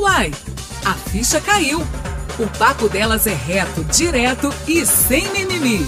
Uai, a ficha caiu. O papo delas é reto, direto e sem mimimi.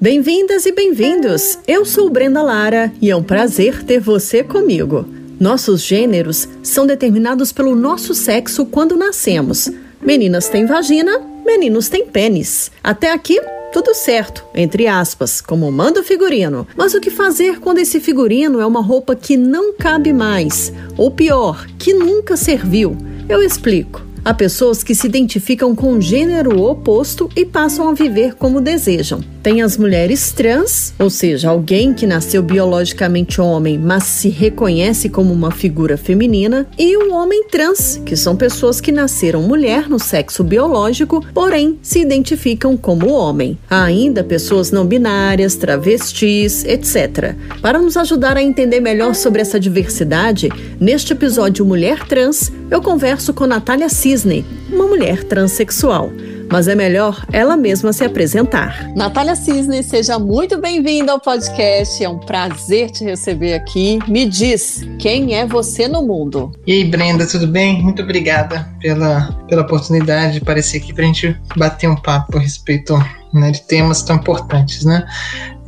Bem-vindas e bem-vindos! Eu sou Brenda Lara e é um prazer ter você comigo. Nossos gêneros são determinados pelo nosso sexo quando nascemos. Meninas têm vagina, meninos têm pênis. Até aqui, tudo certo, entre aspas, como manda o figurino. Mas o que fazer quando esse figurino é uma roupa que não cabe mais? Ou pior, que nunca serviu? Eu explico. Há pessoas que se identificam com o gênero oposto e passam a viver como desejam. Tem as mulheres trans, ou seja, alguém que nasceu biologicamente homem, mas se reconhece como uma figura feminina, e o homem trans, que são pessoas que nasceram mulher no sexo biológico, porém se identificam como homem. Há ainda pessoas não binárias, travestis, etc. Para nos ajudar a entender melhor sobre essa diversidade, neste episódio Mulher Trans, eu converso com Natália Cisne, uma mulher transexual mas é melhor ela mesma se apresentar. Natália Cisne, seja muito bem-vinda ao podcast. É um prazer te receber aqui. Me diz, quem é você no mundo? E aí, Brenda, tudo bem? Muito obrigada pela, pela oportunidade de aparecer aqui para a gente bater um papo a respeito né, de temas tão importantes, né?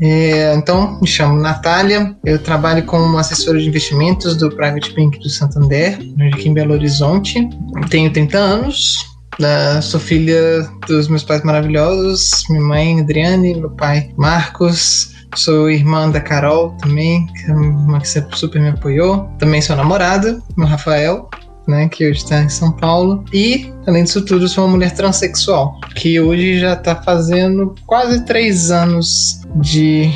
É, então, me chamo Natália, eu trabalho como assessora de investimentos do Private Bank do Santander, aqui em Belo Horizonte. Tenho 30 anos, sou filha dos meus pais maravilhosos, minha mãe Adriane, meu pai Marcos. Sou irmã da Carol também, que é uma que sempre super me apoiou. Também sou namorada, meu Rafael, né, que hoje está em São Paulo. E, além disso tudo, sou uma mulher transexual, que hoje já está fazendo quase três anos de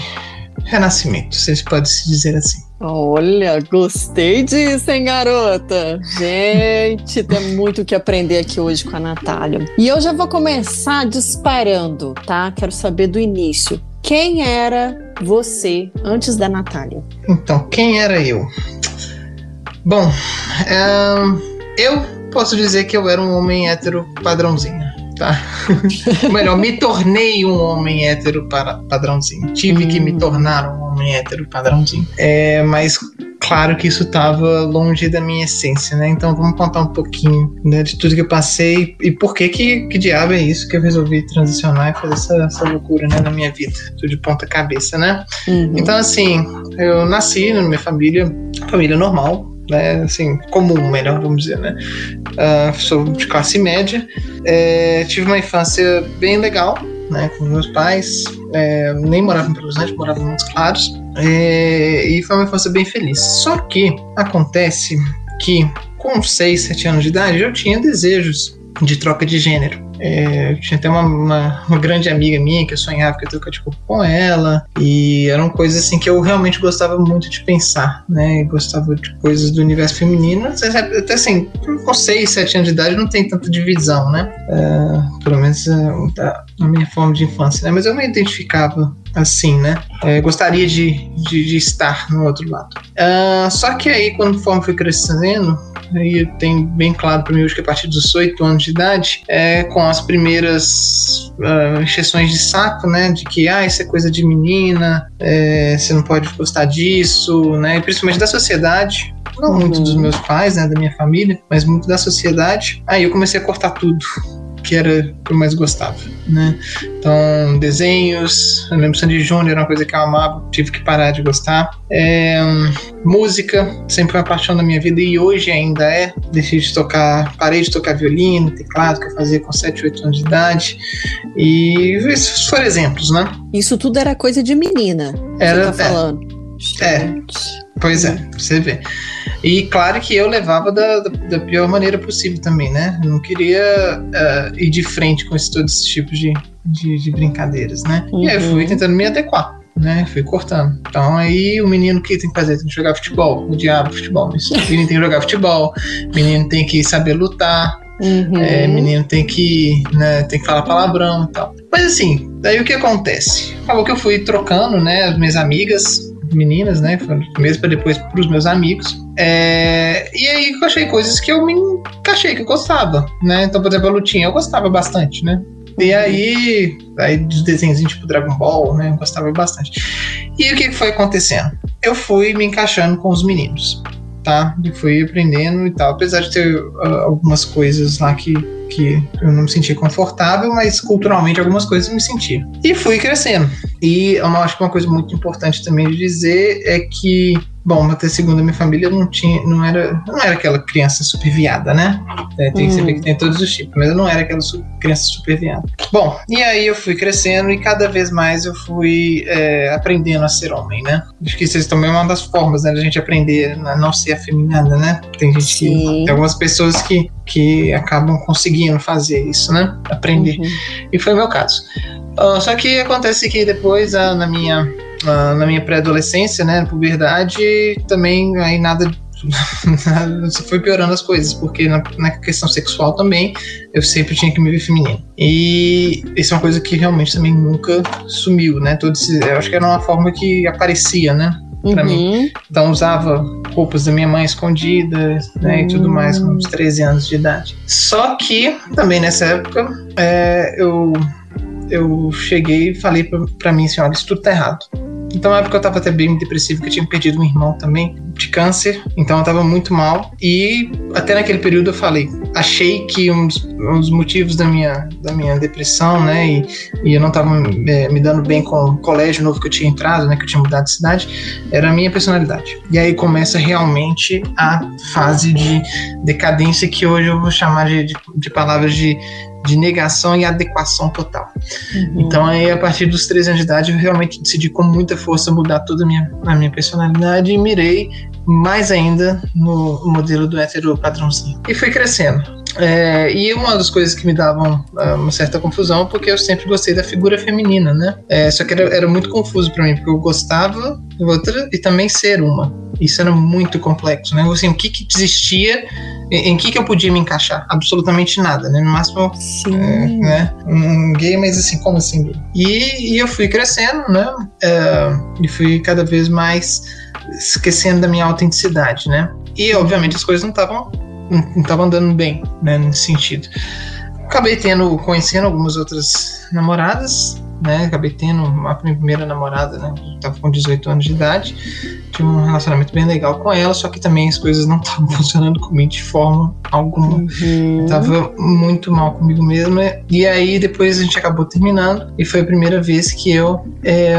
renascimento, se pode se dizer assim. Olha, gostei disso, hein, garota? Gente, tem muito o que aprender aqui hoje com a Natália. E eu já vou começar disparando, tá? Quero saber do início. Quem era você antes da Natália? Então, quem era eu? Bom, eu posso dizer que eu era um homem hétero padrãozinho tá? Melhor, me tornei um homem hétero para padrãozinho. Tive hum. que me hum. tornar um homem hétero padrãozinho. É, mas claro que isso estava longe da minha essência, né? Então vamos contar um pouquinho né, de tudo que eu passei e por que, que que diabo é isso que eu resolvi transicionar e fazer essa, essa loucura né, na minha vida, tudo de ponta cabeça, né? Uhum. Então assim, eu nasci na minha família, família normal, né, assim, comum, melhor vamos dizer, né? Uh, sou de classe média, é, tive uma infância bem legal, né, com meus pais, é, nem morava em Belo Horizonte, morava em Montes Claros, é, e foi uma infância bem feliz. Só que acontece que com 6, 7 anos de idade eu tinha desejos de troca de gênero. É, tinha até uma, uma, uma, grande amiga minha que eu sonhava que eu de corpo com ela. E eram coisas assim que eu realmente gostava muito de pensar, né? E gostava de coisas do universo feminino. Até assim, com 6, 7 anos de idade não tem tanta divisão, né? É, pelo menos é, na minha forma de infância, né? Mas eu me identificava assim, né? É, gostaria de, de, de, estar no outro lado. Uh, só que aí, conforme fui crescendo, aí tem bem claro para mim hoje que a partir dos 8 anos de idade, é, com as primeiras uh, de saco, né? De que, ah, isso é coisa de menina, é, você não pode gostar disso, né? E principalmente da sociedade, não uhum. muito dos meus pais, né, da minha família, mas muito da sociedade. Aí eu comecei a cortar tudo que era o que eu mais gostava, né? Então, desenhos, eu lembro Sandy Júnior era uma coisa que eu amava, tive que parar de gostar. É, música, sempre foi uma paixão da minha vida e hoje ainda é. Deixei de tocar, parei de tocar violino, teclado, que eu fazia com 7, 8 anos de idade. E esses foram exemplos, né? Isso tudo era coisa de menina. Era. Você tá falando. É. é. Pois é, você vê. E claro que eu levava da, da, da pior maneira possível também, né? Eu não queria uh, ir de frente com esse, todo esse tipo de, de, de brincadeiras, né? Uhum. E aí eu fui uhum. tentando me adequar né? Fui cortando. Então aí o menino que tem que fazer? Tem que jogar futebol. O diabo futebol. O menino tem que jogar futebol. O menino tem que saber lutar. Uhum. É, menino tem que, né, tem que falar palavrão e tal. Mas assim, daí o que acontece? Acabou que eu fui trocando, né? As minhas amigas meninas, né? Mesmo para depois para os meus amigos. É, e aí eu achei coisas que eu me encaixei, que eu gostava, né? Então, por exemplo, a lutinha eu gostava bastante, né? E aí, aí dos desenhos tipo Dragon Ball, né? Eu gostava bastante. E o que foi acontecendo? Eu fui me encaixando com os meninos. tá? E fui aprendendo e tal, apesar de ter uh, algumas coisas lá que que eu não me sentia confortável, mas culturalmente algumas coisas me sentia. E fui crescendo. E eu acho que uma coisa muito importante também de dizer é que Bom, até segundo a minha família, não tinha, não era, não era aquela criança super viada, né? É, tem que saber que tem todos os tipos, mas eu não era aquela su criança super viada. Bom, e aí eu fui crescendo e cada vez mais eu fui é, aprendendo a ser homem, né? Acho que isso também é uma das formas, né, da gente aprender a não ser afeminada, né? Tem gente Sim. que, tem algumas pessoas que, que acabam conseguindo fazer isso, né? Aprender. Uhum. E foi o meu caso. Uh, só que acontece que depois, uh, na minha na minha pré-adolescência, né, puberdade, também aí nada foi piorando as coisas, porque na, na, questão sexual também eu sempre tinha que me ver feminino. E isso é uma coisa que realmente também nunca sumiu, né? Todo esse, eu acho que era uma forma que aparecia, né? Pra uhum. mim. Então usava roupas da minha mãe escondidas, né? Uhum. E tudo mais, com uns 13 anos de idade. Só que também nessa época é, eu, eu cheguei e falei pra, pra mim assim: olha, isso tudo tá errado. Então, na época eu tava até bem depressivo, que eu tinha perdido um irmão também de câncer, então eu tava muito mal. E até naquele período eu falei, achei que um dos, um dos motivos da minha, da minha depressão, né, e, e eu não tava é, me dando bem com o colégio novo que eu tinha entrado, né, que eu tinha mudado de cidade, era a minha personalidade. E aí começa realmente a fase de decadência que hoje eu vou chamar de, de, de palavras de de negação e adequação total. Uhum. Então aí a partir dos 13 anos de idade eu realmente decidi com muita força mudar toda a minha, a minha personalidade e mirei mais ainda no modelo do hétero padrãozinho. E fui crescendo. É, e uma das coisas que me davam uh, uma certa confusão, porque eu sempre gostei da figura feminina, né? É, só que era, era muito confuso para mim, porque eu gostava de outra e também ser uma. Isso era muito complexo, né? Assim, o que, que existia, em, em que, que eu podia me encaixar? Absolutamente nada, né? No máximo, é, né? Um gay, mas assim, como assim? E, e eu fui crescendo, né? É, e fui cada vez mais esquecendo da minha autenticidade, né? E, obviamente, as coisas não estavam não estavam andando bem, né? Nesse sentido. Acabei tendo, conhecendo algumas outras namoradas, né? Acabei tendo a minha primeira namorada, né? Tava com 18 anos de idade. Tive um relacionamento bem legal com ela, só que também as coisas não estavam funcionando comigo de forma alguma. Uhum. Tava muito mal comigo mesma. E aí depois a gente acabou terminando. E foi a primeira vez que eu. É,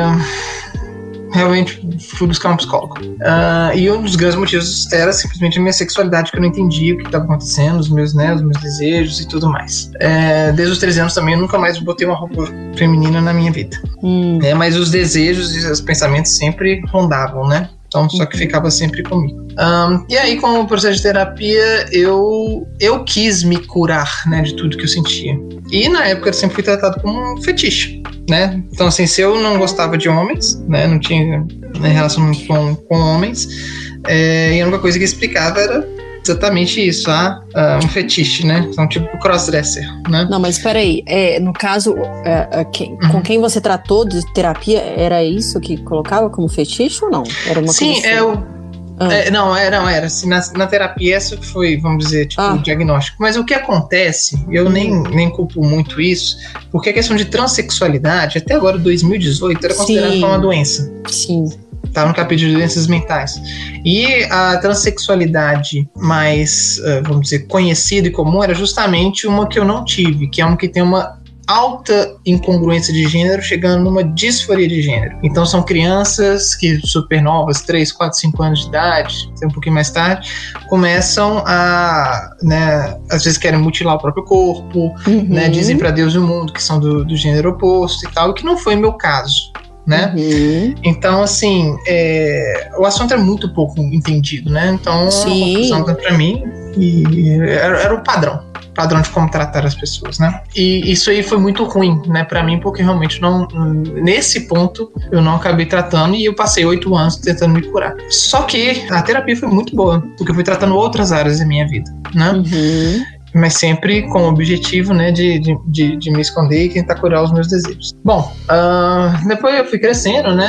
realmente fui buscar um psicólogo. Uh, e um dos grandes motivos era simplesmente a minha sexualidade, que eu não entendia o que estava acontecendo, os meus, né, os meus desejos e tudo mais. É, desde os 13 anos também eu nunca mais botei uma roupa feminina na minha vida. Hum. É, mas os desejos e os pensamentos sempre rondavam, né? Então, só que uhum. ficava sempre comigo. Um, e aí, com o processo de terapia, eu, eu quis me curar, né, de tudo que eu sentia. E na época eu sempre fui tratado como um fetiche, né? Então, assim, se eu não gostava de homens, né, não tinha né, relação com, com homens, é, e a única coisa que explicava era exatamente isso, ah, uh, um fetiche, né? Então, tipo crossdresser, né? Não, mas peraí, é, no caso, é, é, quem, uhum. com quem você tratou de terapia, era isso que colocava como fetiche ou não? Era uma Sim, coisa assim? é o. Ah. É, não, é, não, era assim, na, na terapia essa foi, vamos dizer, tipo, ah. o diagnóstico. Mas o que acontece, eu nem, nem culpo muito isso, porque a questão de transexualidade, até agora, 2018, era considerada uma doença. Sim tá no capítulo de doenças mentais. E a transexualidade mais, eh, vamos dizer, conhecida e comum era justamente uma que eu não tive, que é uma que tem uma alta incongruência de gênero, chegando numa disforia de gênero. Então são crianças que super novas, 3, 4, 5 anos de idade, um pouquinho mais tarde, começam a, né, às vezes querem mutilar o próprio corpo, uhum. né, dizem para Deus e o mundo que são do, do gênero oposto e tal, o que não foi meu caso né? Uhum. Então, assim, é, o assunto é muito pouco entendido, né? Então, Sim. a conclusão para mim e era, era o padrão padrão de como tratar as pessoas, né? E isso aí foi muito ruim, né, para mim, porque realmente não nesse ponto eu não acabei tratando e eu passei oito anos tentando me curar. Só que a terapia foi muito boa, porque eu fui tratando outras áreas da minha vida, né? Uhum mas sempre com o objetivo né, de, de, de, me esconder e tentar curar os meus desejos. Bom, uh, depois eu fui crescendo, né?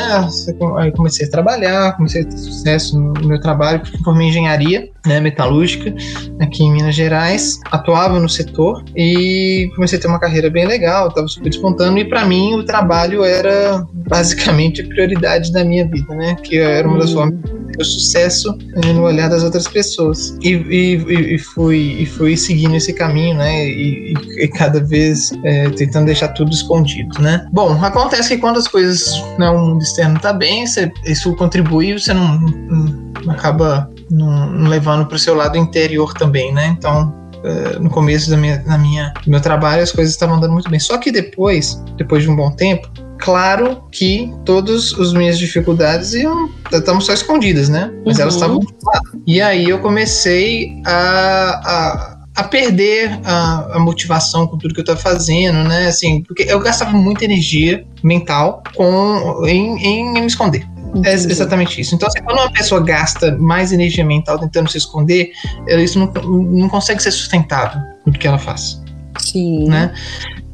Aí comecei a trabalhar, comecei a ter sucesso no meu trabalho, formei engenharia né, metalúrgica aqui em Minas Gerais, atuava no setor e comecei a ter uma carreira bem legal, estava super despontando e para mim o trabalho era basicamente a prioridade da minha vida, né? Que era uma das formas ter o sucesso né, no olhar das outras pessoas. E, e, e, fui, e fui seguindo esse caminho, né? E, e cada vez é, tentando deixar tudo escondido, né? Bom, acontece que quando as coisas, né, o mundo externo tá bem, isso contribui, você não, não acaba não, não levando para o seu lado interior também, né? Então, uh, no começo da minha, na minha, do meu trabalho, as coisas estavam andando muito bem. Só que depois, depois de um bom tempo, claro que todas as minhas dificuldades iam estavam só escondidas, né? Mas uhum. elas estavam lá. E aí eu comecei a, a a perder a, a, motivação com tudo que eu estava fazendo, né? Assim, porque eu gastava muita energia mental com, em, em me esconder. É exatamente isso. Então, assim, quando uma pessoa gasta mais energia mental tentando se esconder, isso não, não consegue ser sustentável no que ela faz. Sim. Né?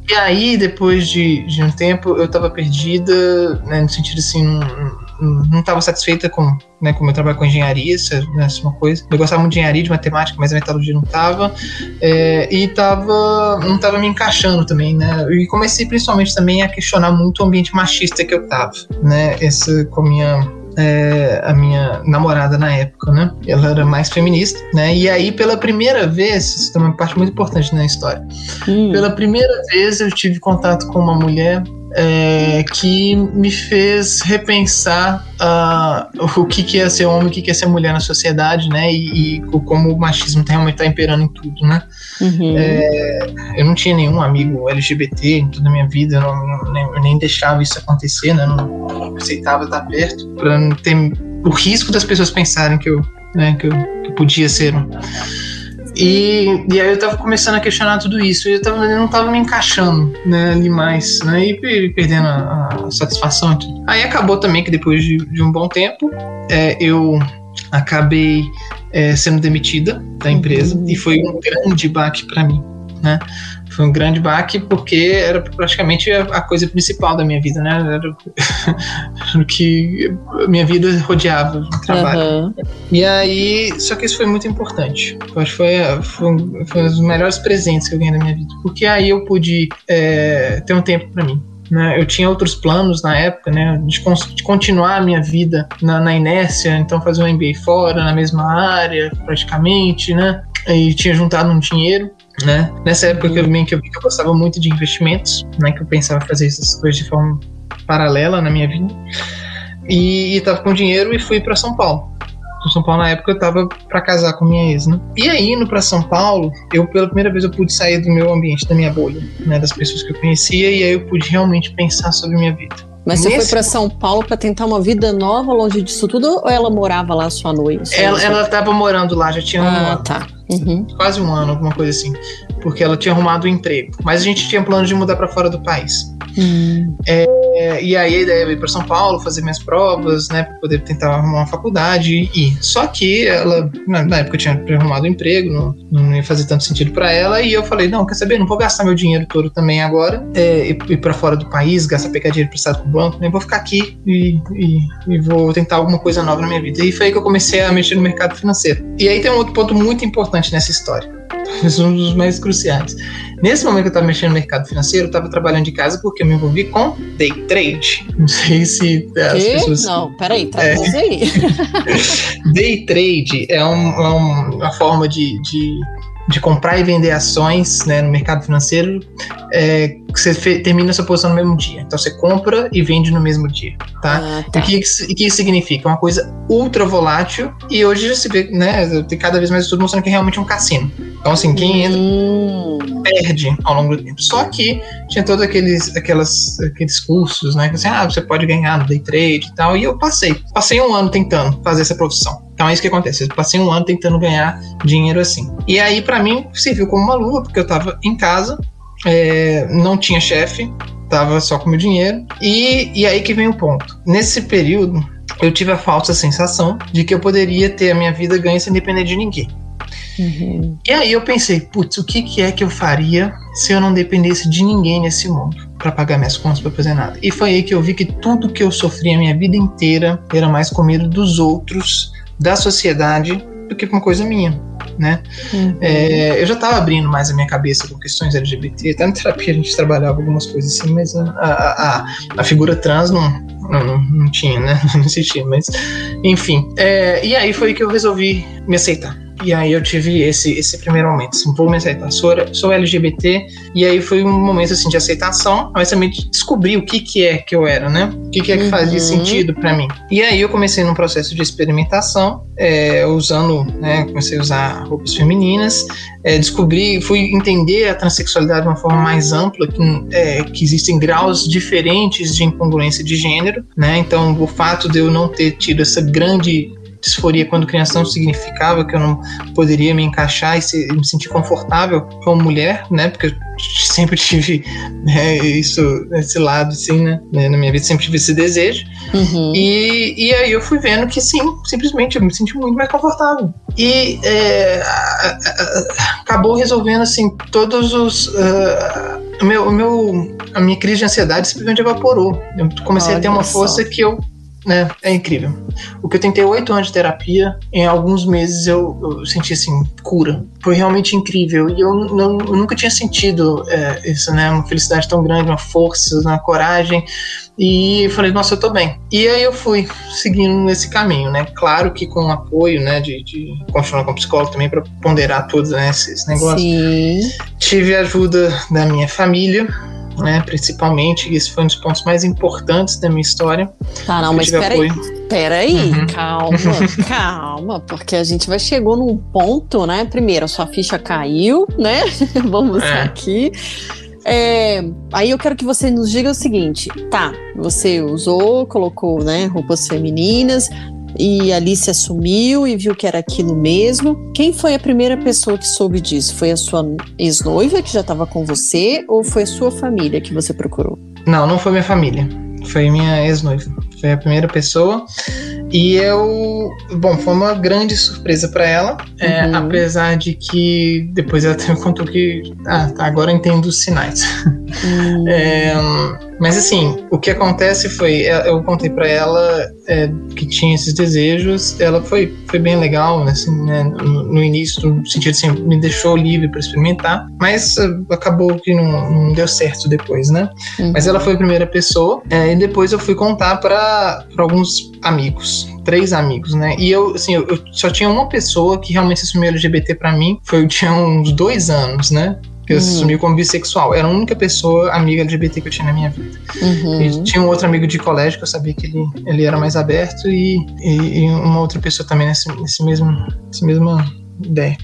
E aí, depois de, de um tempo, eu estava perdida, né, no sentido assim, não, não estava satisfeita com, né, com o meu trabalho com engenharia, isso é né, é uma coisa. Eu gostava muito de engenharia, de matemática, mas a metalurgia não estava. É, e tava, não estava me encaixando também, né? E comecei principalmente também a questionar muito o ambiente machista que eu estava, né? Essa com a minha é, a minha namorada na época, né? Ela era mais feminista, né? E aí, pela primeira vez, isso é uma parte muito importante na história. Hum. Pela primeira vez, eu tive contato com uma mulher é, que me fez repensar uh, o que, que é ser homem, o que, que é ser mulher na sociedade, né? E, e como o machismo realmente está imperando em tudo, né? Uhum. É, eu não tinha nenhum amigo LGBT em toda a minha vida, eu, não, nem, eu nem, deixava isso acontecer, né? Eu não aceitava estar perto para não ter o risco das pessoas pensarem que eu, né, que eu, que podia ser. E, e aí eu tava começando a questionar tudo isso, e eu, tava, eu não tava me encaixando né, ali mais, né, e perdendo a, a satisfação e tudo. Aí acabou também que depois de, de um bom tempo, é, eu acabei é, sendo demitida da empresa, uhum. e foi um grande baque para mim, né? Foi um grande baque porque era praticamente a, coisa principal da minha vida, né? Era o que a minha vida rodeava o trabalho. Uhum. E aí, só que isso foi muito importante. Eu acho que foi, foi, foi um dos melhores presentes que eu ganhei na minha vida, porque aí eu pude é, ter um tempo para mim. Né, eu tinha outros planos na época, né, de, de continuar a minha vida na, na, inércia, então fazer um MBA fora, na mesma área, praticamente, né, e tinha juntado um dinheiro né? Nessa época que eu vi que eu, que eu gostava muito de investimentos, né? Que eu pensava fazer essas coisas de forma paralela na minha vida. E, estava com dinheiro e fui para São Paulo. São Paulo na época eu estava para casar com minha ex, né? E aí indo para São Paulo, eu pela primeira vez eu pude sair do meu ambiente, da minha bolha, né, das pessoas que eu conhecia e aí eu pude realmente pensar sobre minha vida. Mas você Nesse... foi para São Paulo para tentar uma vida nova longe disso tudo ou ela morava lá sua noite? Ela estava morando lá, já tinha ah, um ano. tá. Uhum. Quase um ano, alguma coisa assim. Porque ela tinha arrumado um emprego. Mas a gente tinha plano de mudar para fora do país. Hum. É, e aí a ideia era ir para São Paulo, fazer minhas provas, né, para poder tentar arrumar uma faculdade e ir. Só que ela, na, época, tinha arrumado um emprego, não, não ia fazer tanto sentido para ela. E eu falei: não, quer saber? Não vou gastar meu dinheiro todo também agora, é, ir, para fora do país, gastar, pegar dinheiro prestado pro banco, nem vou ficar aqui e, e, e vou tentar alguma coisa nova na minha vida. E foi aí que eu comecei a mexer no mercado financeiro. E aí tem um outro ponto muito importante nessa história um dos mais cruciais. Nesse momento que eu estava mexendo no mercado financeiro, eu estava trabalhando de casa porque eu me envolvi com day trade. Não sei se as que? pessoas. Não, peraí, traduz é. aí. day trade é, um, é uma forma de, de de comprar e vender ações né, no mercado financeiro, é, que você termina sua posição no mesmo dia. Então você compra e vende no mesmo dia, tá? Ah, tá. O que, que isso significa? Uma coisa ultra volátil e hoje já se vê, né, tem cada vez mais estudo mostrando que é realmente um cassino. Então assim, quem hum. entra perde ao longo do tempo. Só que tinha todos aqueles, aquelas, aqueles cursos, né, que assim, ah, você pode ganhar no day trade e tal, e eu passei. Passei um ano tentando fazer essa profissão. Então é isso que acontece. Eu passei um ano tentando ganhar dinheiro assim. E aí, para mim, serviu como uma luva, porque eu tava em casa, é, não tinha chefe, tava só com meu dinheiro. E, e aí que vem o ponto. Nesse período, eu tive a falsa sensação de que eu poderia ter a minha vida ganha sem depender de ninguém. Uhum. E aí eu pensei, putz, o que, que é que eu faria se eu não dependesse de ninguém nesse mundo para pagar minhas contas, para fazer nada? E foi aí que eu vi que tudo que eu sofri a minha vida inteira era mais com medo dos outros da sociedade do que uma coisa minha, né? Uhum. É, eu já estava abrindo mais a minha cabeça com questões LGBT, até na terapia a gente trabalhava algumas coisas assim, mas a, a, a, a figura trans não, não, não, não tinha, né? Não existia, mas enfim. É, e aí foi que eu resolvi me aceitar. E aí eu tive esse, esse primeiro momento, assim, vou me aceitar, sou, sou LGBT, e aí foi um momento, assim, de aceitação, mas também de descobrir o que que é que eu era, né? O que que é que fazia Uhum. sentido para mim. E aí eu comecei num processo de experimentação, é, usando, né, comecei a usar roupas femininas, é, descobri, fui entender a transexualidade de uma forma mais ampla, que, é, que existem graus diferentes de incongruência de gênero, né? Então, o fato de eu não ter tido essa grande disforia quando criança não significava que eu não poderia me encaixar e se- me sentir confortável como mulher, né? Porque eu sempre tive né, isso, esse lado, assim, né? né, Na minha vida sempre tive esse desejo. Uhum. E, e aí eu fui vendo que sim, simplesmente eu me senti muito mais confortável. E é, a- a- acabou resolvendo assim todos os. o meu, o meu, a minha crise de ansiedade simplesmente evaporou. Eu comecei a ter Olha uma só. força que eu. Né, é incrível. O que eu tentei oito anos de terapia, em alguns meses eu, eu senti assim, cura. Foi realmente incrível. E eu, não- eu nunca tinha sentido é, isso, né? Uma felicidade tão grande, uma força, uma coragem. E eu falei, nossa, eu tô bem. E aí eu fui seguindo nesse caminho, né? Claro que com o apoio, né, de, de continuar com psicólogo também para ponderar todos né, esses negócios. Sim. Tive a ajuda da minha família, né, principalmente. Esse foi um dos pontos mais importantes da minha história. Tá, não, Eu mas peraí. Peraí, Uhum. calma, calma, porque a gente vai chegou num ponto, né? Primeiro, a sua ficha caiu, né? Vamos É. aqui. É, aí eu quero que você nos diga o seguinte: tá, você usou, colocou né, roupas femininas e ali se assumiu e viu que era aquilo mesmo. Quem foi a primeira pessoa que soube disso? Foi a sua ex-noiva que já estava com você ou foi a sua família que você procurou? Não, não foi minha família. Foi minha ex-noiva. Foi a primeira pessoa. E eu. Bom, foi uma grande surpresa pra ela. é, Uhum. apesar de que depois ela até me contou que. Ah, tá, agora eu entendo os sinais. Hum, É, mas assim, o que acontece foi, é, eu contei pra ela é, que tinha esses desejos, ela foi, foi bem legal, assim, né, no, no início, no sentido assim, me deixou livre pra experimentar, mas é, acabou que não, não deu certo depois, né? uhum. Mas ela foi a primeira pessoa, é, e depois eu fui contar pra alguns amigos, três amigos, né? E eu, assim, eu, eu só tinha uma pessoa que realmente assumiu LGBT pra mim, foi eu tinha uns dois anos, né? Que eu Hum. assumi como bissexual. Era a única pessoa amiga LGBT que eu tinha na minha vida. Uhum. E tinha um outro amigo de colégio que eu sabia que ele, ele era mais aberto e, e, e uma outra pessoa também nesse, nesse mesmo, nessa mesma ideia.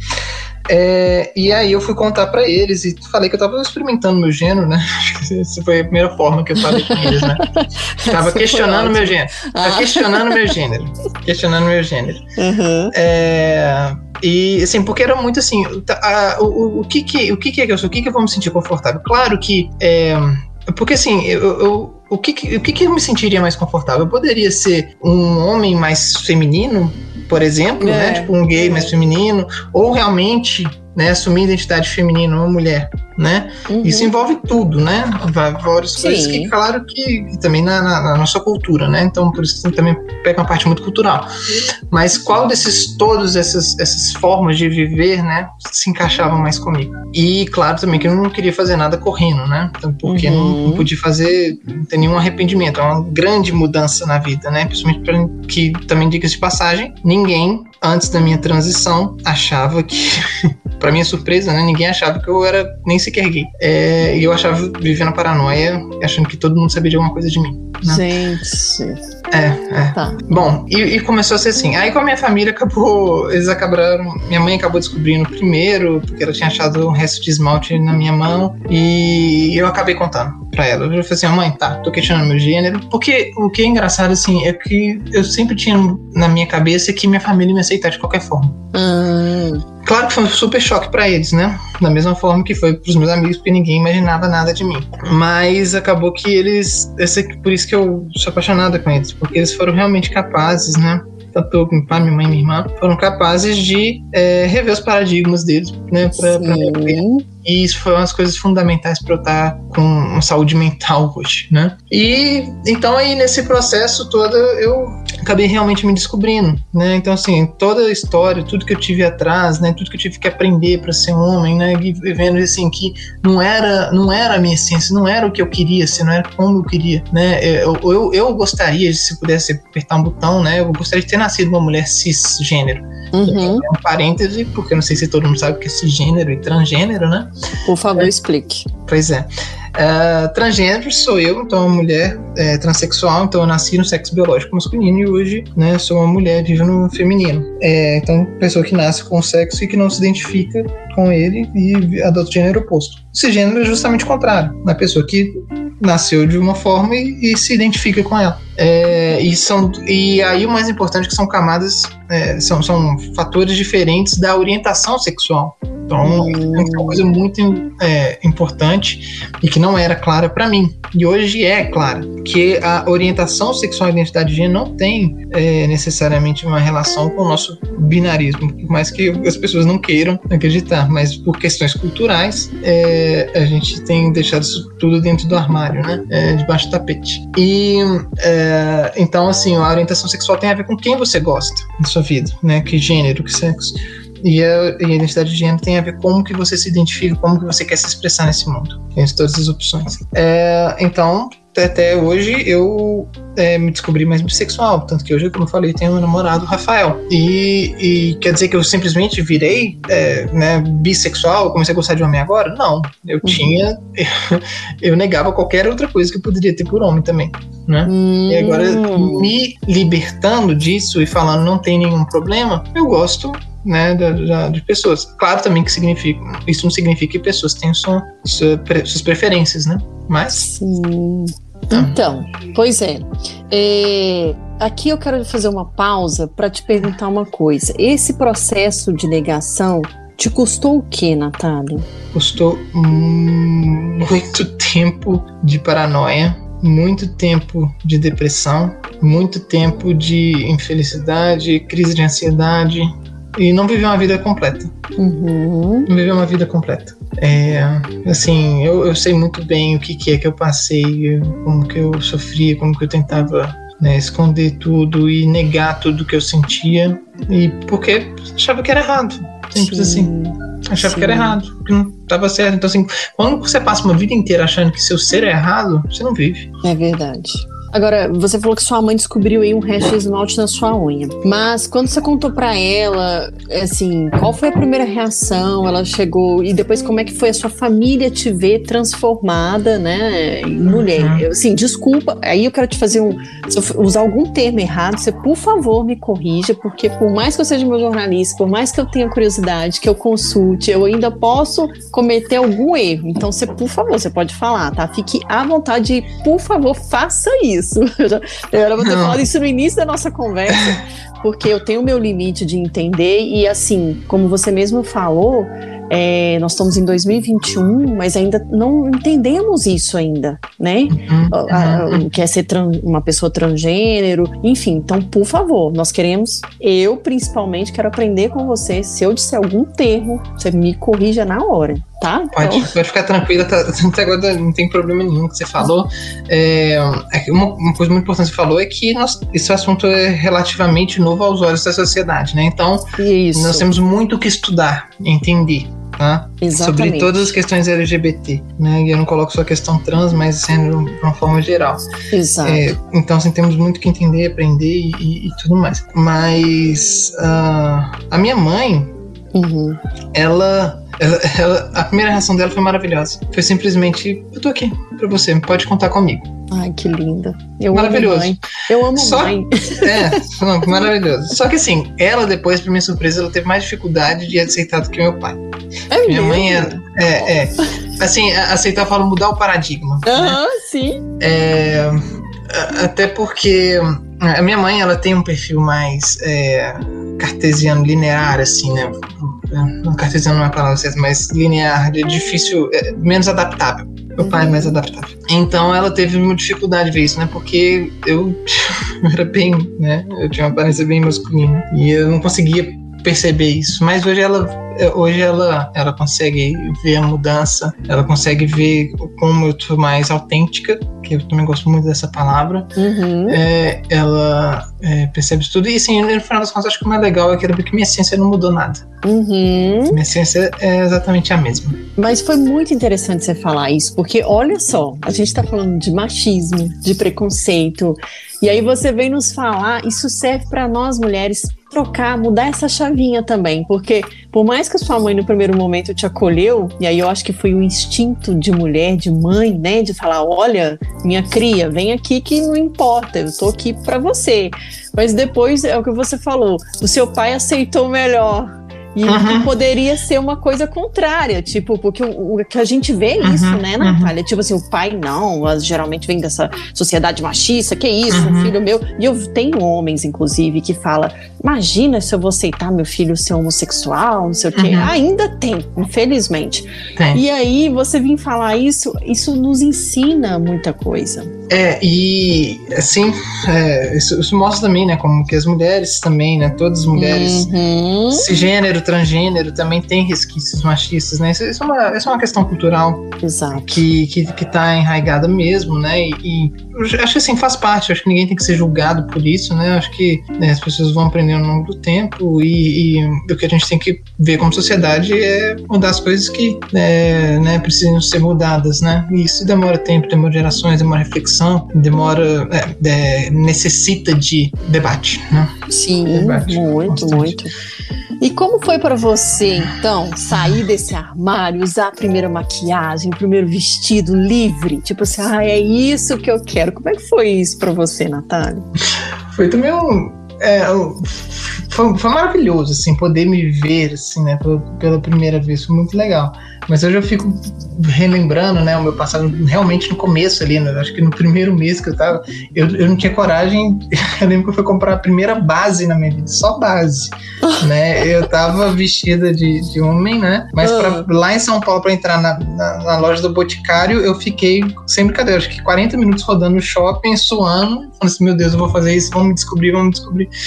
É, e aí eu fui contar pra eles e falei que eu tava experimentando meu gênero, né? Acho que essa foi a primeira forma que eu falei com eles, né? Tava Essa foi questionando meu gênero. Tava Ah. questionando meu gênero. Questionando meu gênero. Uhum. É, e assim, porque era muito assim, tá, a- o, o, o que que, o que que é que eu sou? O que que eu vou me sentir confortável? Claro que é, porque assim, eu, eu- o que que, o que que eu me sentiria mais confortável? Eu poderia ser um homem mais feminino, por exemplo, É, né? Tipo um gay mais feminino, ou realmente, né, assumir identidade feminina, uma mulher, né? Uhum. Isso envolve tudo, né? Várias Sim. coisas que, claro, que, que também na, na- na nossa cultura, né? Então, por isso que também pega uma parte muito cultural. Mas qual desses, todos essas, essas formas de viver, né, se encaixavam mais comigo? E, claro, também que eu não queria fazer nada correndo, né? Então, porque não, Uhum. não podia fazer, não ter nenhum arrependimento. É uma grande mudança na vida, né? Principalmente pra, que, também, diga-se de passagem, ninguém, antes da minha transição, achava que Pra minha surpresa, né? Ninguém achava que eu era nem sequer gay. É, e eu achava, vivendo a paranoia, achando que todo mundo sabia de alguma coisa de mim. né? Gente. É, é. Tá. Bom, e, e começou a ser assim. Aí com a minha família acabou. Eles acabaram. Minha mãe acabou descobrindo primeiro, porque ela tinha achado um resto de esmalte na minha mão. E eu acabei contando pra ela. Eu falei assim, mãe, tá, tô questionando meu gênero. Porque o que é engraçado, assim, é que eu sempre tinha na minha cabeça que minha família me aceitar de qualquer forma. Hum, Claro que foi um super choque pra eles, né? Da mesma forma que foi pros meus amigos, porque ninguém imaginava nada de mim. Mas acabou que eles. Esse, por isso que eu sou apaixonada com eles, porque eles foram realmente capazes, né? Tanto meu pai, minha mãe e minha irmã foram capazes de é, rever os paradigmas deles, né? Pra, pra sim. E isso foi uma das coisas fundamentais para eu estar com uma saúde mental hoje, né? E então aí nesse processo todo eu acabei realmente me descobrindo, né? Então assim, toda a história, tudo que eu tive atrás, né, tudo que eu tive que aprender para ser homem, né, e vendo assim que não era, não era a minha essência, não era o que eu queria ser, não era como eu queria, né? Eu, eu, eu gostaria, se pudesse apertar um botão, né, eu gostaria de ter nascido uma mulher cisgênero. Uhum. Um parêntese, porque eu não sei se todo mundo sabe o que é cisgênero e transgênero, né? Por favor, é. explique. Pois é. Uh, transgênero sou eu, então uma mulher é, transexual, então eu nasci no sexo biológico masculino e hoje né, sou uma mulher viva no feminino. É, então, pessoa que nasce com o sexo e que não se identifica com ele e adota o gênero oposto. Esse gênero é justamente o contrário, uma pessoa que nasceu de uma forma e, e se identifica com ela. É, e, são, e aí o mais importante é que são camadas, é, são, são fatores diferentes da orientação sexual. Então, é uma coisa muito é, importante e que não era clara para mim. E hoje é clara, que a orientação sexual e identidade de gênero não tem é, necessariamente uma relação com o nosso binarismo, por mais que as pessoas não queiram acreditar, mas por questões culturais, é, a gente tem deixado isso tudo dentro do armário, né? É, debaixo do tapete. E é, então, assim, a orientação sexual tem a ver com quem você gosta na sua vida, né? Que gênero, que sexo. E a, e a, identidade de gênero tem a ver com como que você se identifica, como que você quer se expressar nesse mundo. Tem todas as opções. É, então, até hoje eu é, me descobri mais bissexual, tanto que hoje, como eu falei, tenho um namorado, Rafael. E, e quer dizer que eu simplesmente virei é, né, bissexual, comecei a gostar de homem agora? Não, eu uhum. tinha, eu, eu, negava qualquer outra coisa que eu poderia ter por homem também, né? Uhum. E agora hum. me libertando disso e falando não tem nenhum problema, eu gosto né, de, de, pessoas. Claro também que significa, isso não significa que pessoas tenham sua, sua, suas preferências, né? Mas. Sim. Ah. Então, pois é. é. Aqui eu quero fazer uma pausa para te perguntar uma coisa. Esse processo de negação te custou o que, Natália? Custou muito tempo de paranoia, muito tempo de depressão, muito tempo de infelicidade, crise de ansiedade, e não viver uma vida completa. Uhum. Não viver uma vida completa. É, assim, eu, eu sei muito bem o que, que é que eu passei, como que eu sofria, como que eu tentava né, esconder tudo e negar tudo que eu sentia, e porque achava que era errado. Simples Sim. assim. Achava Sim. que era errado, que não estava certo. Então, assim, quando você passa uma vida inteira achando que seu ser é errado, você não vive. É verdade. Agora, você falou que sua mãe descobriu aí um resto de esmalte na sua unha. Mas quando você contou para ela, assim, qual foi a primeira reação? Ela chegou e depois como é que foi a sua família te ver transformada, né, em mulher? Uhum. Assim, desculpa, aí eu quero te fazer um, se eu usar algum termo errado, você por favor me corrija, porque por mais que eu seja meu jornalista, por mais que eu tenha curiosidade, que eu consulte, eu ainda posso cometer algum erro. Então, você, por favor, você pode falar, tá? Fique à vontade e, por favor, faça isso isso. Eu era vou ter falado isso no início da nossa conversa, porque eu tenho o meu limite de entender e assim, como você mesmo falou, é, nós estamos em 2021, mas ainda não entendemos isso ainda, né? Uhum. O que é ser uma pessoa transgênero, enfim. Então, por favor, nós queremos, eu principalmente quero aprender com você. Se eu disser algum termo, você me corrija na hora. Tá? Pode, então... pode ficar tranquila, tá, até agora não tem problema nenhum que você falou. É, é uma, uma, coisa muito importante que você falou é que nós, esse assunto é relativamente novo aos olhos da sociedade, né? Então, Isso. nós temos muito o que estudar, entender tá? Sobre todas as questões LGBT, né? E eu não coloco só a questão trans, mas sendo de uma forma geral. Exato. É, então, assim, temos muito que entender, aprender e, e, e tudo mais. Mas uh, a minha mãe, uhum. ela, ela, ela, a primeira reação dela foi maravilhosa. Foi simplesmente, eu tô aqui pra você, pode contar comigo. Ai, que linda. Eu Maravilhoso. amo mãe. Eu amo Só, mãe. É, não, maravilhoso. Só que assim, ela depois, pra minha surpresa, ela teve mais dificuldade de aceitar do que meu pai. É minha mesmo? mãe é, é, é. Assim, aceitar, eu falo mudar o paradigma. Aham, né? sim. É, até porque a minha mãe, ela tem um perfil mais é, cartesiano, linear, assim, né? Cartesiano não é a palavra certa, mas linear, de difícil, é, menos adaptável. Meu pai é mais adaptável. Então ela teve uma dificuldade de ver isso, né? Porque eu era bem, né? Eu tinha uma aparência bem masculina. E eu não conseguia perceber isso. Mas hoje ela hoje ela, ela consegue ver a mudança, ela consegue ver como eu tô mais autêntica, que eu também gosto muito dessa palavra. Uhum. É, ela é, percebe isso tudo. E assim, no final das contas, acho que o mais legal é que que minha essência não mudou nada. Uhum. Minha essência é exatamente a mesma. Mas foi muito interessante você falar isso, porque olha só, a gente tá falando de machismo, de preconceito, e aí você vem nos falar, isso serve para nós mulheres trocar, mudar essa chavinha também, porque por mais que a sua mãe no primeiro momento te acolheu, e aí eu acho que foi o instinto de mulher, de mãe, né, de falar, olha, minha cria, vem aqui que não importa, eu tô aqui para você. Mas depois é o que você falou, o seu pai aceitou melhor, e uhum. poderia ser uma coisa contrária, tipo, porque o, o que a gente vê é isso, uhum. né, Natália? Uhum. Tipo assim, o pai não, geralmente vem dessa sociedade machista, que isso, um filho meu. E eu tenho homens, inclusive, que fala: imagina se eu vou aceitar meu filho ser homossexual, não sei o quê. Uhum. Ainda tem, infelizmente. Tem. E aí, você vir falar isso, isso nos ensina muita coisa. É, e assim, é, isso, isso, mostra também, né, como que as mulheres também, né, todas as mulheres uhum. cisgênero, transgênero também têm resquícios machistas, né, isso, isso, é, uma, isso é uma questão cultural Exato. que, que, que tá enraigada mesmo, né, e, e acho que assim, faz parte, acho que ninguém tem que ser julgado por isso, né, acho que né, as pessoas vão aprendendo ao longo do tempo e, e, o que a gente tem que ver como sociedade é mudar as coisas que é, né, precisam ser mudadas, né, e isso demora tempo, demora gerações, demora reflexão demora, é, é, necessita de debate, né? Sim, debate, muito, bastante. muito. E como foi para você, então, sair desse armário, usar a primeira maquiagem, o primeiro vestido livre? Tipo assim, ah, é isso que eu quero. Como é que foi isso para você, Natália? Foi também um, é, foi, foi, maravilhoso, assim, poder me ver, assim, né, pela, pela, primeira vez, foi muito legal. Mas hoje eu fico relembrando, né, o meu passado realmente no começo ali, né, acho que no primeiro mês que eu tava, eu, eu não tinha coragem, eu lembro que eu fui comprar a primeira base na minha vida, só base, né, eu tava vestida de, de homem, né, mas pra, ah. lá em São Paulo, para entrar na, na, na, loja do Boticário, eu fiquei, sem brincadeira, acho que 40 minutos rodando no shopping, suando, falando assim, meu Deus, eu vou fazer isso, vamos me descobrir, vamos me descobrir.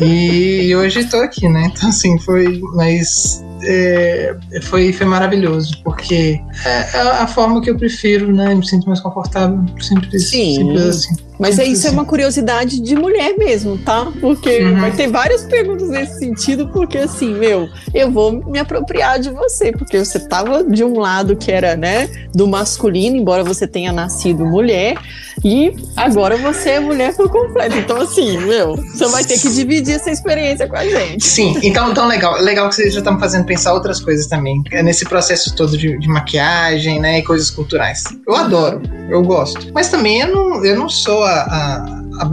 E, e hoje estou aqui, né, então assim, foi, mas é, foi, foi maravilhoso, porque é, é a forma que eu prefiro, né? Me sinto mais confortável, simples, Sim. simples assim. Mas é, isso é uma curiosidade de mulher mesmo, tá? Porque uhum. vai ter várias perguntas nesse sentido, porque assim, meu, eu vou me apropriar de você, porque você tava de um lado que era, né, do masculino, embora você tenha nascido mulher, e agora você é mulher por completo. Então, assim, meu, você vai ter que dividir essa experiência com a gente. Sim, então, então legal. Legal que vocês já estão fazendo pensar outras coisas também. É nesse processo todo de, de maquiagem, né? E coisas culturais. Eu adoro, eu gosto. Mas também eu não, eu não sou a a, a,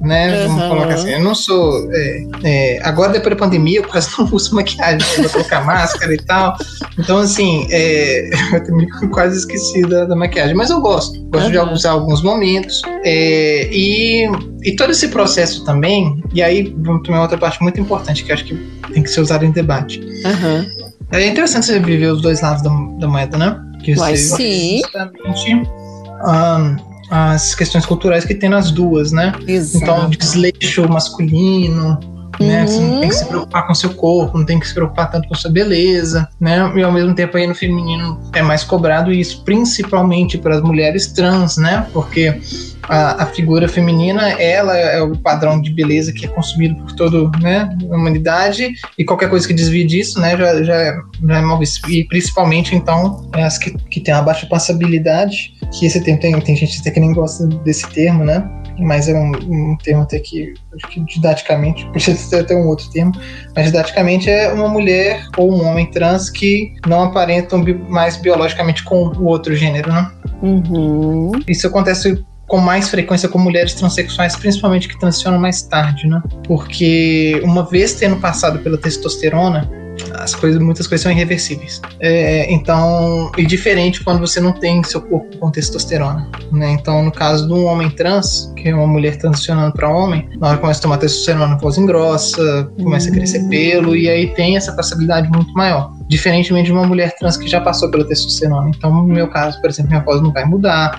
né? Vamos colocar assim. Eu não sou. É, é, agora, depois da pandemia, eu quase não uso maquiagem, vou colocar máscara e tal. Então, assim, é, eu também quase esqueci da, da, maquiagem. Mas eu gosto. Gosto uhum. de usar alguns momentos. É, e, e todo esse processo também. E aí, vamos tomar outra parte muito importante que acho que tem que ser usado em debate. Uhum. É interessante você viver os dois lados da, da moeda, né? Que Uai, sim. Justamente, um, as questões culturais que tem nas duas, né? Exato. Então, desleixo masculino, né? Você não tem que se preocupar com seu corpo, não tem que se preocupar tanto com sua beleza, né? E ao mesmo tempo aí no feminino é mais cobrado isso, principalmente para as mulheres trans, né? Porque a, a, figura feminina, ela é o padrão de beleza que é consumido por toda né, a humanidade e qualquer coisa que desvie disso, né, já, já, já é mal visto. E principalmente, então, as que, que têm uma baixa passabilidade, que esse termo tem, tem gente até que nem gosta desse termo, né, mas é um, um termo até que, acho que didaticamente, podia ter até um outro termo, mas didaticamente é uma mulher ou um homem trans que não aparentam mais biologicamente com o outro gênero, né? Uhum. Isso acontece com mais frequência com mulheres transexuais, principalmente que transicionam mais tarde, né? Porque uma vez tendo passado pela testosterona, as coisas, muitas coisas são irreversíveis. É, então, e diferente quando você não tem seu corpo com testosterona, né? Então, no caso de um homem trans, que é uma mulher transicionando para homem, na hora que começa a tomar testosterona, a voz engrossa, começa a crescer pelo, e aí tem essa possibilidade muito maior. Diferentemente de uma mulher trans que já passou pela testosterona. Então, no meu caso, por exemplo, minha voz não vai mudar,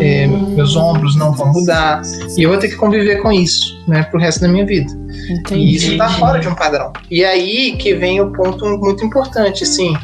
é, Hum. meus ombros não vão mudar, e eu vou ter que conviver com isso, né, pro resto da minha vida. Entendi. E isso tá fora de um padrão. E aí que vem o ponto muito importante, assim.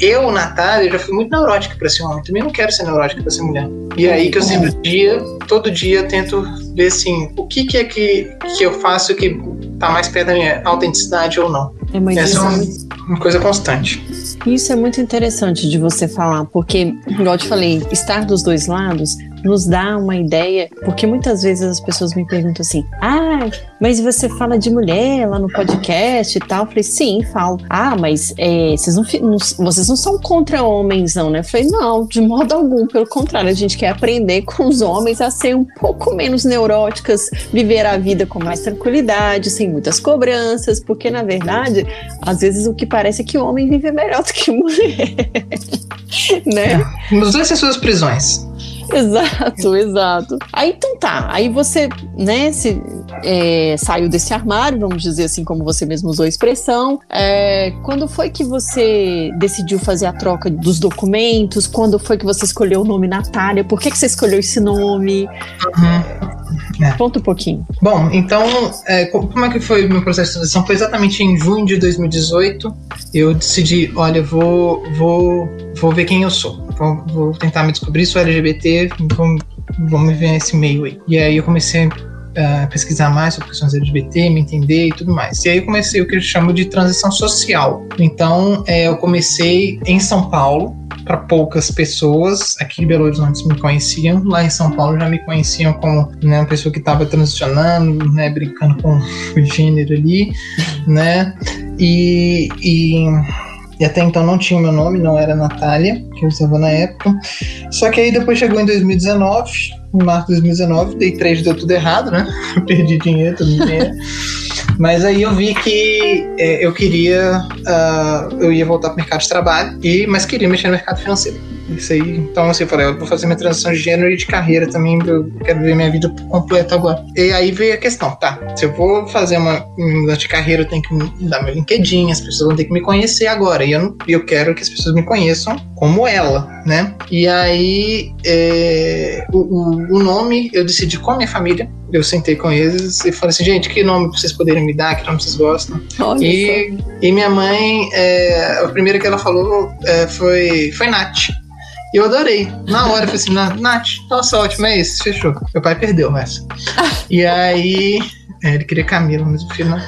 Eu, Natália, já fui muito neurótica pra ser homem. Também não quero ser neurótica pra ser mulher. E é aí que eu sempre, dia, todo dia, tento ver assim, o que, que é que, que eu faço que tá mais perto da minha autenticidade ou não. É, mas Essa isso, é é uma, muito, uma coisa constante. isso é muito interessante de você falar, porque, igual eu te falei, estar dos dois lados nos dá uma ideia, porque muitas vezes as pessoas me perguntam assim: ah, mas você fala de mulher lá no podcast e tal? Eu falei, sim, falo. Ah, mas é, vocês, não, não- vocês não são contra homens, não, né? Eu falei, não, de modo algum, pelo contrário, a gente quer aprender com os homens a ser um pouco menos neuróticas, viver a vida com mais tranquilidade, sem muitas cobranças, porque na verdade, às vezes o que parece é que o homem vive melhor do que mulher. né? Nos dois têm suas prisões. Exato, exato. Aí então tá, aí você, né, se, é, saiu desse armário, vamos dizer assim, como você mesmo usou a expressão. É, quando foi que você decidiu fazer a troca dos documentos? Quando foi que você escolheu o nome Natália? Por que, que você escolheu esse nome? É. Conta um pouquinho. Bom, então, é, co- como é que foi o meu processo de transição? Foi exatamente em junho de 2018. Eu decidi, olha, vou, vou, vou ver quem eu sou. Vou, vou tentar me descobrir, sou LGBT, vou, vou me ver nesse meio aí. E aí eu comecei a pesquisar mais sobre questões LGBT, me entender e tudo mais. E aí eu comecei o que eu chamo de transição social. Então, é, eu comecei em São Paulo, para poucas pessoas. Aqui em Belo Horizonte me conheciam, lá em São Paulo já me conheciam como né, uma pessoa que estava transicionando, né, brincando com o gênero ali, né? E, e, e até então não tinha o meu nome, não era Natália, que eu usava na época. Só que aí depois chegou em 2019, em março de 2019, dei três deu tudo errado, né? Perdi dinheiro, tudo dinheiro. Mas aí eu vi que é, eu queria, ah, eu ia voltar para o mercado de trabalho, e, mas queria mexer no mercado financeiro. Isso aí, então assim, eu falei, eu vou fazer minha transição de gênero e de carreira também, eu quero ver minha vida completa agora. E aí veio a questão, tá, se eu vou fazer uma mudança de carreira, eu tenho que dar meu LinkedIn, as pessoas vão ter que me conhecer agora, e eu, não, eu quero que as pessoas me conheçam como ela, né? E aí, é, o, o, o nome eu decidi com a minha família, eu sentei com eles e falei assim, gente, que nome vocês poderem me dar, que nome vocês gostam? Olha E, e minha mãe, é, a primeira que ela falou é, foi, foi Nath. E eu adorei. Na hora, eu falei assim, "Na- Nath, nossa, ótimo, é isso, fechou. Meu pai perdeu essa. E aí, é, ele queria Camila, mas o filho não.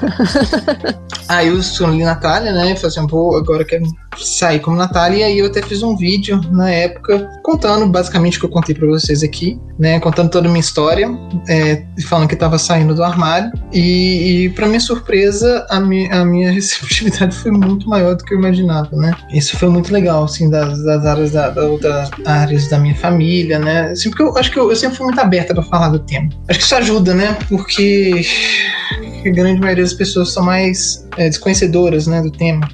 Aí eu escolhi Natália, né? Falei assim, vou, agora eu quero sair como Natália. E aí eu até fiz um vídeo na época contando basicamente o que eu contei pra vocês aqui, né? Contando toda a minha história, é, falando que tava saindo do armário. E, e para minha surpresa, a, mi, a minha receptividade foi muito maior do que eu imaginava, né? Isso foi muito legal, assim, das, das áreas da, da áreas da minha família, né? Assim, porque eu acho que eu, eu sempre fui muito aberta para falar do tema. Acho que isso ajuda, né? Porque a grande maioria das pessoas são mais é, desconhecedoras, né, do tema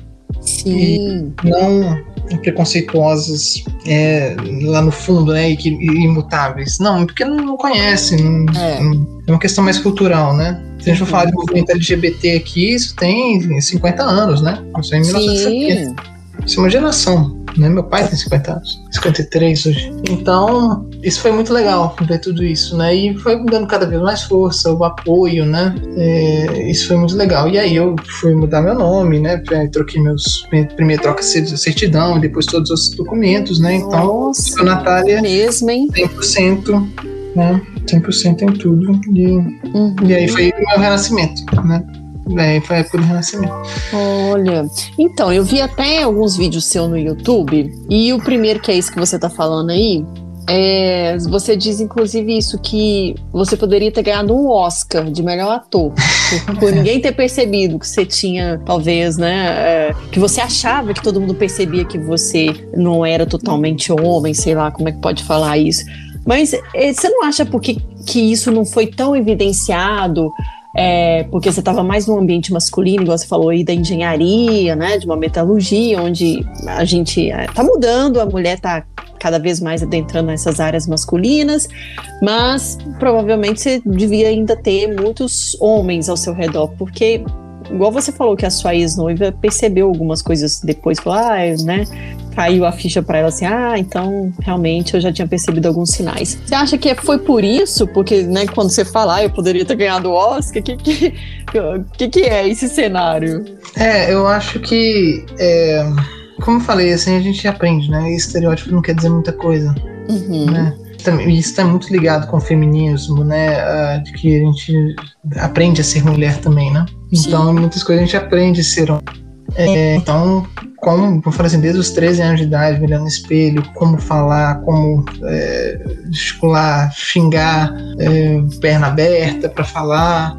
Sim. não preconceituosas é, lá no fundo, né, e, que, e imutáveis. Não, porque não, não conhece. Não, É. não- é uma questão mais cultural, né? Se a gente for falar de movimento LGBT aqui, isso tem 50 anos, né? Isso é em 1970. Sim. Isso é uma geração, né? Meu pai tem 50 anos, 53 hoje. Então, isso foi muito legal ver tudo isso, né? E foi dando cada vez mais força, o apoio, né? É, isso foi muito legal. E aí eu fui mudar meu nome, né? Troquei meus. Primeiro troca de certidão, depois todos os documentos, né? Então, Nossa, a Natália mesmo, hein? 100%, né? 100% em tudo. E, Uhum. e aí foi o meu renascimento, né? Aí foi a época do renascimento. Olha, então, eu vi até alguns vídeos seu no YouTube, e o primeiro, que é isso que você tá falando aí, é, você diz inclusive isso, que você poderia ter ganhado um Oscar de melhor ator, por, por ninguém ter percebido que você tinha, talvez, né, é, que você achava que todo mundo percebia que você não era totalmente homem, sei lá como é que pode falar isso. Mas é, você não acha porque que isso não foi tão evidenciado é, porque você estava mais no ambiente masculino, igual você falou aí da engenharia, né, de uma metalurgia, onde a gente está mudando, a mulher está cada vez mais adentrando nessas áreas masculinas, mas provavelmente você devia ainda ter muitos homens ao seu redor, porque igual você falou que a sua ex-noiva percebeu algumas coisas depois, falou, ah, né? Caiu a ficha para ela assim, ah, então realmente eu já tinha percebido alguns sinais. Você acha que foi por isso? Porque, né, quando você fala, ah, eu poderia ter ganhado o Oscar, o que, que, que, que é esse cenário? É, eu acho que. É, como eu falei, assim, a gente aprende, né? E estereótipo não quer dizer muita coisa. Uhum. Né? Isso está muito ligado com o feminismo, né? Uh, de que a gente aprende a ser mulher também, né? Então, Sim. muitas coisas a gente aprende a ser homem. É, então, como, como falei assim, desde os 13 anos de idade, me olhando no espelho, como falar, como é, gesticular, xingar, é, perna aberta para falar,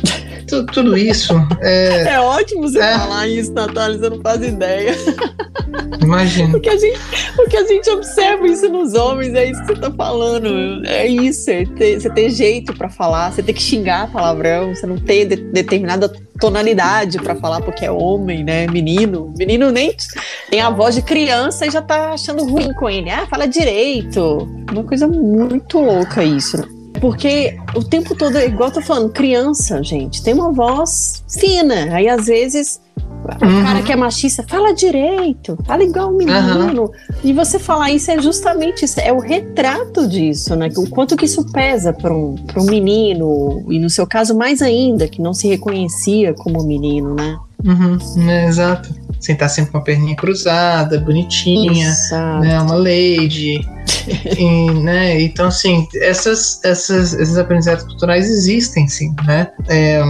tudo, tudo isso. É, é ótimo você é, falar isso, Natália, você não faz ideia. Imagina. Porque a, gente, porque a gente observa isso nos homens, é isso que você tá falando. É isso, é ter, você ter jeito para falar, você ter que xingar palavrão, você não ter de, determinada tonalidade para falar porque é homem, né? Menino. Menino nem tem a voz de criança e já tá achando ruim com ele. Ah, fala direito. Uma coisa muito louca isso. Porque o tempo todo, igual eu tô falando, criança, gente, tem uma voz fina. Aí às vezes Uhum. O cara que é machista, fala direito, fala igual um menino. Uhum. E você falar isso é justamente isso, é o retrato disso, né? O quanto que isso pesa para um, um menino, e no seu caso mais ainda, que não se reconhecia como menino, né? Uhum, é, exato. Sentar sempre com a perninha cruzada, bonitinha, né? Uma lady. e, né? Então, assim, essas, essas, esses aprendizados culturais existem, sim, né? É,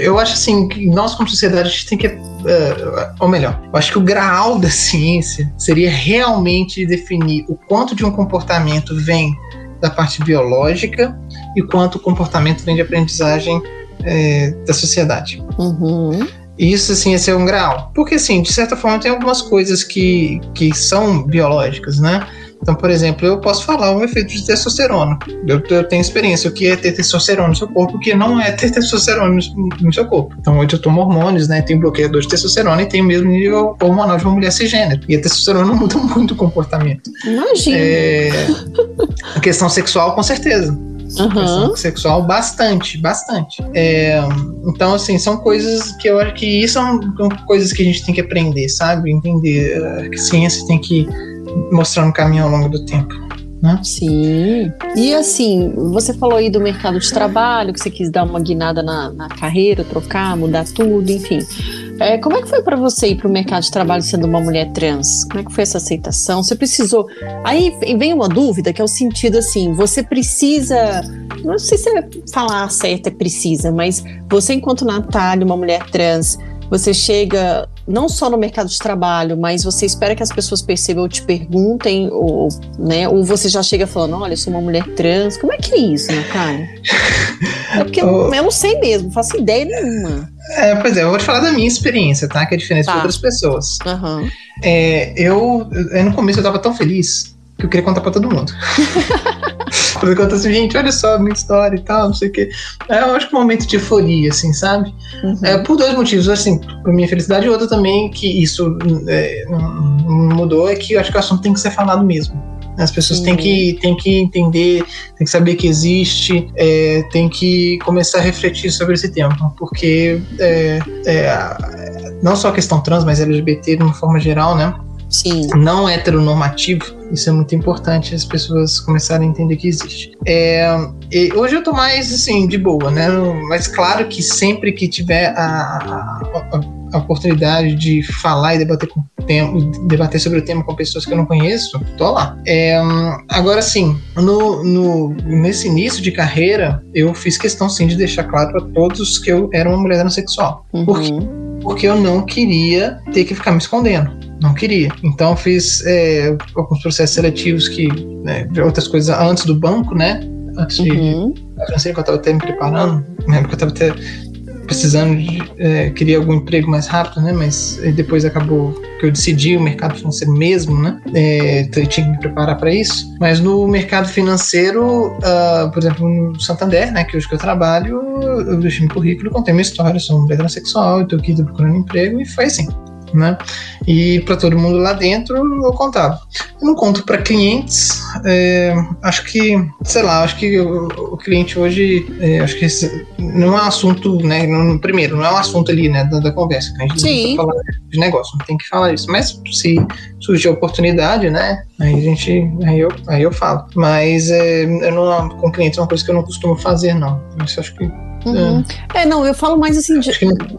eu acho assim que nós como sociedade a gente tem que uh, ou melhor, eu acho que o grau da ciência seria realmente definir o quanto de um comportamento vem da parte biológica e quanto o comportamento vem de aprendizagem é, da sociedade. Uhum. Isso, assim, esse é um grau. Porque, assim, de certa forma, tem algumas coisas que, que são biológicas, né? Então, por exemplo, eu posso falar um efeito de testosterona. Eu, eu tenho experiência o que é ter testosterona no seu corpo, o que não é ter testosterona no, no, seu corpo. Então, hoje eu tomo hormônios, né? Tenho bloqueador de testosterona e tenho o mesmo nível hormonal de uma mulher cisgênero. E a testosterona muda muito o comportamento. Imagina. É, a questão sexual, com certeza. Uhum. sexual bastante, bastante. É, então, assim, são coisas que eu acho que isso são coisas que a gente tem que aprender, sabe? Entender uh, que ciência tem que mostrar um caminho ao longo do tempo. Né? Sim. E assim, você falou aí do mercado de trabalho, que você quis dar uma guinada na, na carreira, trocar, mudar tudo, enfim. É, como é que foi para você ir para o mercado de trabalho sendo uma mulher trans? Como é que foi essa aceitação? Você precisou. Aí vem uma dúvida que é o sentido assim: você precisa. Não sei se é falar certo é precisa, mas você, enquanto Natália, uma mulher trans, você chega não só no mercado de trabalho, mas você espera que as pessoas percebam ou te perguntem, ou, né, ou você já chega falando, olha, eu sou uma mulher trans. Como é que é isso, Natália? É porque eu, eu não sei mesmo, não faço ideia nenhuma. É, pois é, eu vou te falar da minha experiência, tá? Que é diferente tá. de outras pessoas. Uhum. É, eu, no começo eu tava tão feliz que eu queria contar pra todo mundo. Eu conto assim, gente, olha só a minha história e tal, não sei o quê. É, eu acho que um momento de euforia, assim, sabe? Uhum. É, por dois motivos, assim, por minha felicidade e outra também, que isso é, mudou, é que eu acho que o assunto tem que ser falado mesmo. As pessoas têm que, têm que entender, têm que saber que existe, é, têm que começar a refletir sobre esse tema, porque é, é, não só a questão trans, mas LGBT de uma forma geral, né? Sim. não heteronormativo. Isso é muito importante as pessoas começarem a entender que existe. É, hoje eu tô mais assim, de boa, né? Mas claro que sempre que tiver a, a, a oportunidade de falar e debater, com debater sobre o tema com pessoas que eu não conheço, tô lá. É, agora sim, no, no, nesse início de carreira, eu fiz questão sim de deixar claro para todos que eu era uma mulher transexual. Uhum. Por quê? Porque eu não queria ter que ficar me escondendo não queria. Então fiz é, alguns processos seletivos que, né, outras coisas antes do banco, né? Antes uhum. de a que eu estava até me preparando, né, porque eu estava até precisando de é, queria algum emprego mais rápido, né? Mas depois acabou que eu decidi o mercado financeiro mesmo, né? É, então eu tinha que me preparar para isso. Mas no mercado financeiro, uh, por exemplo, no Santander, né? Que hoje que eu trabalho, eu deixei meu currículo, contei minha história, sou uma mulher transexual, estou aqui procurando emprego e foi assim. Né? E para todo mundo lá dentro eu contava. Eu não conto para clientes. É, acho que, sei lá, acho que o, o cliente hoje, é, acho que não é um assunto, né? No, primeiro, não é um assunto ali, né, da, da conversa. A gente Sim. tá de negócio, não tem que falar isso. Mas se surgir a oportunidade, né? Aí a gente, aí eu, aí eu falo. Mas é, eu não, com clientes é uma coisa que eu não costumo fazer, não. Isso acho que Uhum. É, não, eu falo mais assim de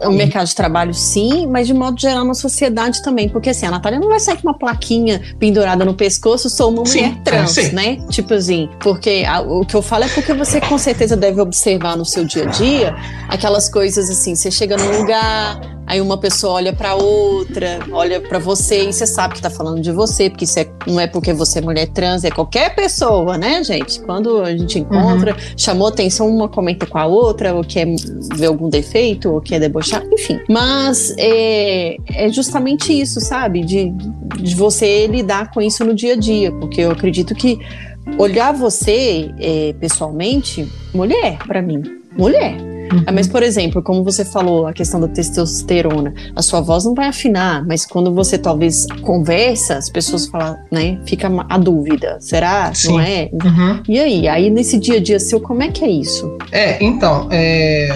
o mercado de trabalho, sim, mas de modo geral na sociedade também. Porque assim, a Natália não vai sair com uma plaquinha pendurada no pescoço, sou uma Sim, mulher trans, é, né? Tipo assim, porque a- o que eu falo é porque você com certeza deve observar no seu dia a dia aquelas coisas assim, você chega num lugar, aí uma pessoa olha pra outra, olha pra você e você sabe que tá falando de você, porque isso é- não é porque você é mulher trans, é qualquer pessoa, né, gente? Quando a gente encontra, chamou atenção, uma comenta com a outra, ou quer ver algum defeito, ou quer debochar, enfim. Mas é, é justamente isso, sabe? De, de você lidar com isso no dia a dia, porque eu acredito que olhar você é, pessoalmente, mulher, pra mim, mulher. Uhum. Ah, Mas, por exemplo, como você falou, a questão da testosterona, a sua voz não vai afinar, mas quando você talvez conversa, as pessoas falam, né? Fica a dúvida. Será? Sim. Não é? Uhum. E aí? Aí nesse dia a dia seu, como é que é isso? É, então, é,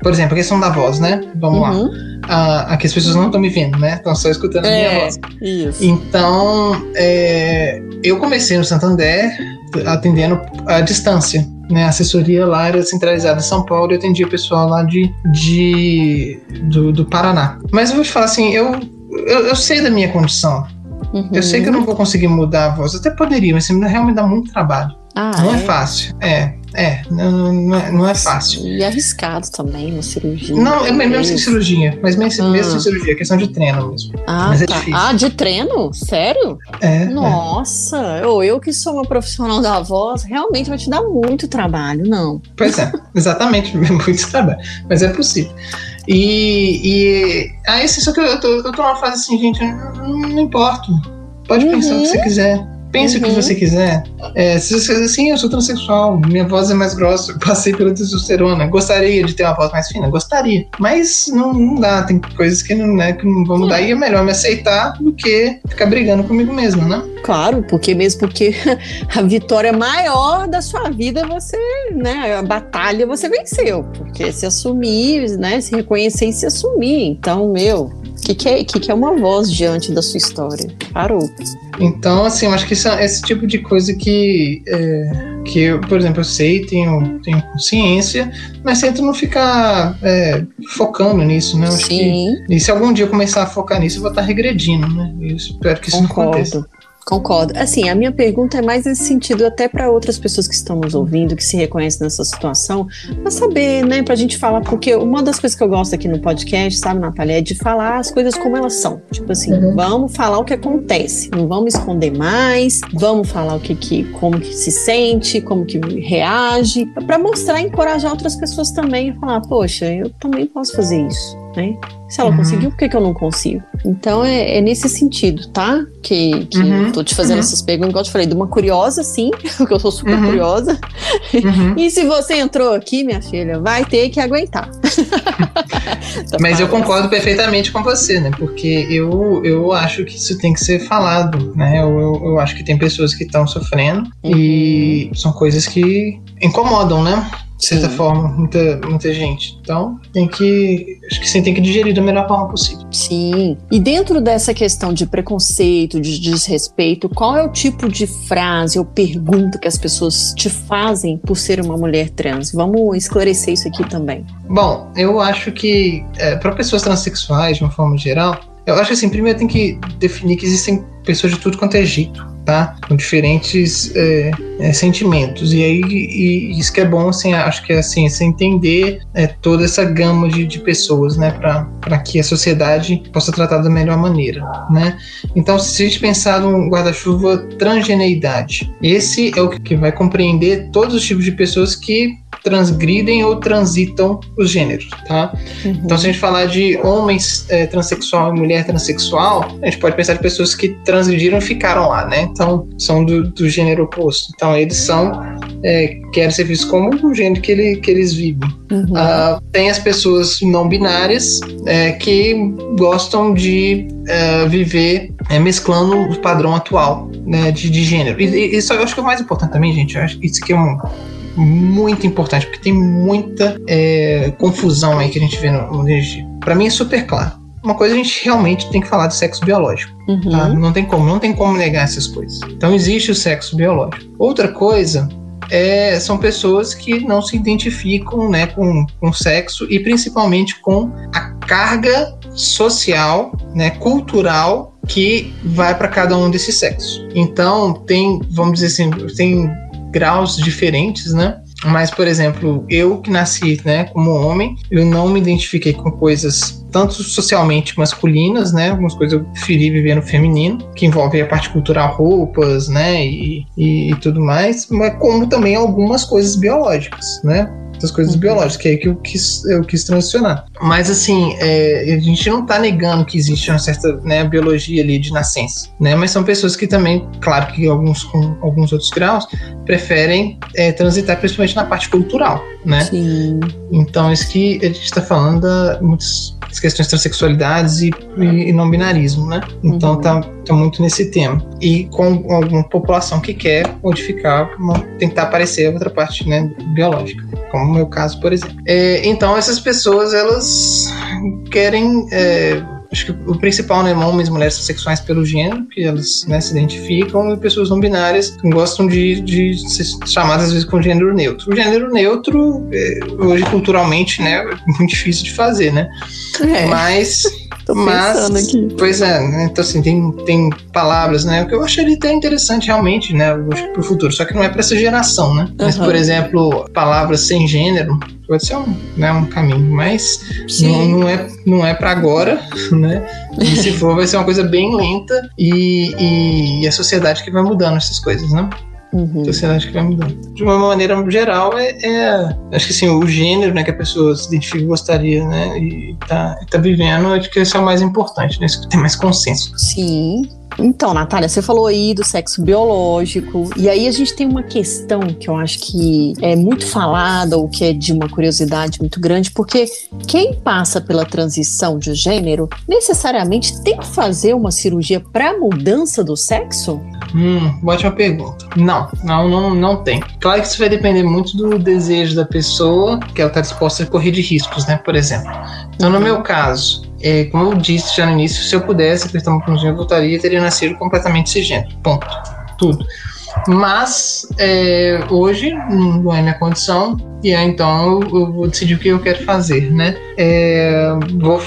por exemplo, a questão da voz, né? Vamos lá. Uhum. Ah, aqui as pessoas não estão me vendo, né? Estão só escutando a minha É, voz. isso. Então, é, eu comecei no Santander atendendo à distância. Né, a assessoria lá era centralizada em São Paulo e eu atendia o pessoal lá de, de do, do Paraná. Mas eu vou te falar assim, eu, eu, eu sei da minha condição. Uhum. Eu sei que eu não vou conseguir mudar a voz. Até poderia, mas me- realmente dá muito trabalho. Ah, Não é é. fácil. É, é. Não, não, é, não é fácil. E arriscado também, uma cirurgia. Não, é mesmo sem cirurgia. Mas mesmo, Ah. mesmo sem cirurgia, é questão de treino mesmo. Ah, mas é tá. difícil. ah, de treino? Sério? É. é. Nossa, ou eu que sou uma profissional da voz, realmente vai te dar muito trabalho, não. Pois é, exatamente, muito trabalho, mas é possível. E, e aí, assim, só que eu tô, eu tô numa fase assim, gente, eu não, não importo. Pode pensar o que você quiser. Pense o que Uhum. você quiser. É, se você assim, eu sou transexual, minha voz é mais grossa, passei pela testosterona. Gostaria de ter uma voz mais fina? Gostaria. Mas não, não dá, tem coisas que não, né, que não vão mudar e é melhor me aceitar do que ficar brigando comigo mesmo, né? Claro, porque mesmo porque a vitória maior da sua vida você, né, a batalha você venceu, porque se assumir, né, se reconhecer e se assumir. Então, meu, o que, que, é, que, que é uma voz diante da sua história? Parou. Então, assim, eu acho que é esse tipo de coisa que, é, que eu, por exemplo, eu sei, tenho, tenho consciência, mas tento não ficar é, focando nisso, né? Eu acho que, Sim, e se algum dia eu começar a focar nisso, eu vou estar regredindo, né? Eu espero que isso não aconteça. Concordo. Assim, a minha pergunta é mais nesse sentido, até para outras pessoas que estão nos ouvindo, que se reconhecem nessa situação, para saber, né, pra gente falar, porque uma das coisas que eu gosto aqui no podcast, sabe, Natália, é de falar as coisas como elas são. Tipo assim, Uhum. vamos falar o que acontece, não vamos esconder mais, vamos falar o que, que como que se sente, como que reage, para mostrar e encorajar outras pessoas também a falar, poxa, eu também posso fazer isso, né? Se ela Uhum. conseguiu, por que, que eu não consigo? Então é, é nesse sentido, tá? Que, que Uhum, eu tô te fazendo uhum. essas perguntas, igual eu te falei, de uma curiosa, sim, porque eu sou super Uhum. curiosa. Uhum. E se você entrou aqui, minha filha, vai ter que aguentar. Mas eu concordo perfeitamente com você, né? Porque eu, eu acho que isso tem que ser falado, né? Eu, eu, eu acho que tem pessoas que estão sofrendo e são coisas que incomodam, né? De certa Sim. forma, muita, muita gente. Então, tem que. Acho que você tem que digerir da melhor forma possível. Sim. E dentro dessa questão de preconceito, de desrespeito, qual é o tipo de frase ou pergunta que as pessoas te fazem por ser uma mulher trans? Vamos esclarecer isso aqui também. Bom, eu acho que para pessoas transexuais, de uma forma geral, eu acho que assim, primeiro tem que definir que existem pessoas de tudo quanto é jeito, tá? Com diferentes é, é, sentimentos. E aí e isso que é bom, assim, acho que é assim, você entender é, toda essa gama de, de pessoas, né? Para que a sociedade possa tratar da melhor maneira, né? Então, se a gente pensar num guarda-chuva transgeneidade, esse é o que vai compreender todos os tipos de pessoas que transgridem ou transitam os gêneros, tá? Uhum. Então, se a gente falar de homens é, transexual e mulher transexual, a gente pode pensar de pessoas que transgrediram e ficaram lá, né? Então, são do, do gênero oposto. Então, eles são, é, querem ser vistos como o gênero que, ele, que eles vivem. Uhum. Uh, tem as pessoas não binárias é, que gostam de é, viver é, mesclando o padrão atual né, de, de gênero. E, e isso eu acho que é o mais importante também, gente. Eu acho que isso aqui é um, muito importante, porque tem muita é, confusão aí que a gente vê no, no Para mim é super claro. Uma coisa a gente realmente tem que falar de sexo biológico. Uhum. Tá? Não tem como, não tem como negar essas coisas. Então existe o sexo biológico. Outra coisa é, são pessoas que não se identificam né, com, com sexo e principalmente com a carga social, né, cultural que vai para cada um desses sexos. Então tem, vamos dizer assim, tem graus diferentes, né? Mas, por exemplo, eu que nasci, né, como homem, eu não me identifiquei com coisas tanto socialmente masculinas, né, algumas coisas eu preferi viver no feminino, que envolve a parte cultural, roupas, né, e, e, e tudo mais, mas como também algumas coisas biológicas, né? Das coisas uhum. biológicas, que é aí que eu quis, eu quis transicionar. Mas assim, é, a gente não está negando que existe uma certa né, biologia ali de nascença, né? Mas são pessoas que também, claro que alguns com alguns outros graus, preferem é, transitar principalmente na parte cultural, né? Sim. Então, isso que a gente está falando muitas questões de transexualidades e, e, e não binarismo, né? Então uhum. tá, tá muito nesse tema. E com alguma população que quer modificar, tentar aparecer outra parte né, biológica como no meu caso, por exemplo. É, então, essas pessoas, elas querem. É, acho que o principal, né, homens e mulheres sexuais pelo gênero, que elas né, se identificam, e pessoas não binárias gostam de, de ser chamadas às vezes com gênero neutro. O gênero neutro, é, hoje culturalmente, né, é muito difícil de fazer, né? É. Mas Tô Mas, aqui. Pois é, né? Então, assim, tem, tem palavras, né? Que eu acharia até interessante, realmente, né? Pro futuro. Só que não é para essa geração, né? Uhum. Mas, por exemplo, palavras sem gênero pode ser um, né, um caminho, mas não, não, é, não é para agora, né? E se for, vai ser uma coisa bem lenta e, e a sociedade que vai mudando essas coisas, né? Uhum. Sociedade que vai mudando. De uma maneira geral, é, é, acho que assim, o gênero né, que a pessoa se identifica e gostaria, né? E tá, tá vivendo, acho que esse é o mais importante, né? Isso que tem mais consenso. Sim. Então, Natália, você falou aí do sexo biológico, e aí a gente tem uma questão que eu acho que é muito falada, ou que é de uma curiosidade muito grande, porque quem passa pela transição de gênero necessariamente tem que fazer uma cirurgia para mudança do sexo? Hum, ótima pergunta. Não, não, não, não tem. Claro que isso vai depender muito do desejo da pessoa, que ela está disposta a correr de riscos, né? Por exemplo. Então, no meu caso, é, como eu disse já no início, se eu pudesse apertar uma punzinha, eu voltaria teria nascido completamente cisgênero. Ponto. Tudo. Mas é, hoje não é minha condição, e aí, então eu, eu, vou decidir o que eu quero fazer, né? É, vou,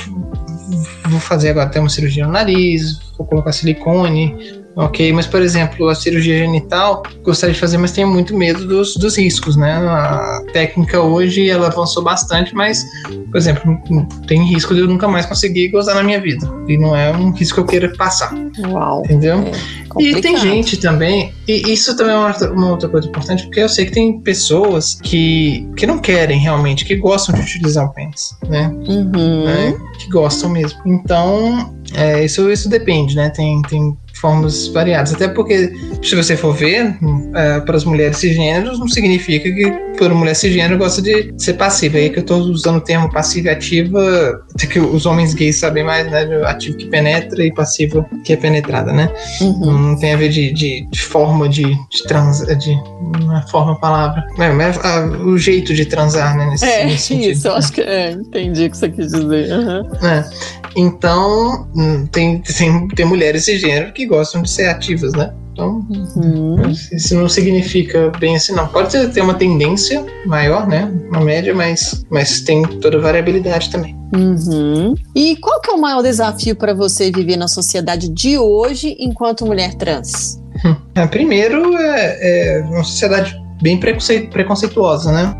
vou fazer agora até uma cirurgia no nariz, vou colocar silicone, Ok, mas por exemplo, a cirurgia genital, gostaria de fazer, mas tenho muito medo dos, dos riscos, né? A técnica hoje ela avançou bastante, mas, por exemplo, tem risco de eu nunca mais conseguir gozar na minha vida. E não é um risco que eu queira passar. Uau. Entendeu? É e tem gente também, e isso também é uma, uma, outra coisa importante, porque eu sei que tem pessoas que, que não querem realmente, que gostam de utilizar o pênis, né? Uhum. né? Que gostam mesmo. Então, é, isso, isso depende, né? Tem, tem formas variadas. Até porque, se você for ver, é, para as mulheres cisgêneros, não significa que toda mulher cisgênero gosta de ser passiva. É aí que eu estou usando o termo passiva e ativa, até que os homens gays sabem mais, né? Ativo que penetra e passiva que é penetrada, né? Uhum. Não tem a ver de, de, de forma de, de trans. De, não é forma a palavra. É, mas a, o jeito de transar, né? Nesse, é, nesse isso, eu acho que é, entendi o que você quis dizer. Uhum. É. Então, hum, tem, tem, tem mulheres cisgênero que gostam de ser ativas, né? Então, uhum. isso não significa bem assim, não. Pode ter uma tendência maior, né? Uma média, mas, mas tem toda a variabilidade também. Uhum. E qual que é o maior desafio para você viver na sociedade de hoje enquanto mulher trans? É, primeiro, é, é uma sociedade bem preconceituosa, né?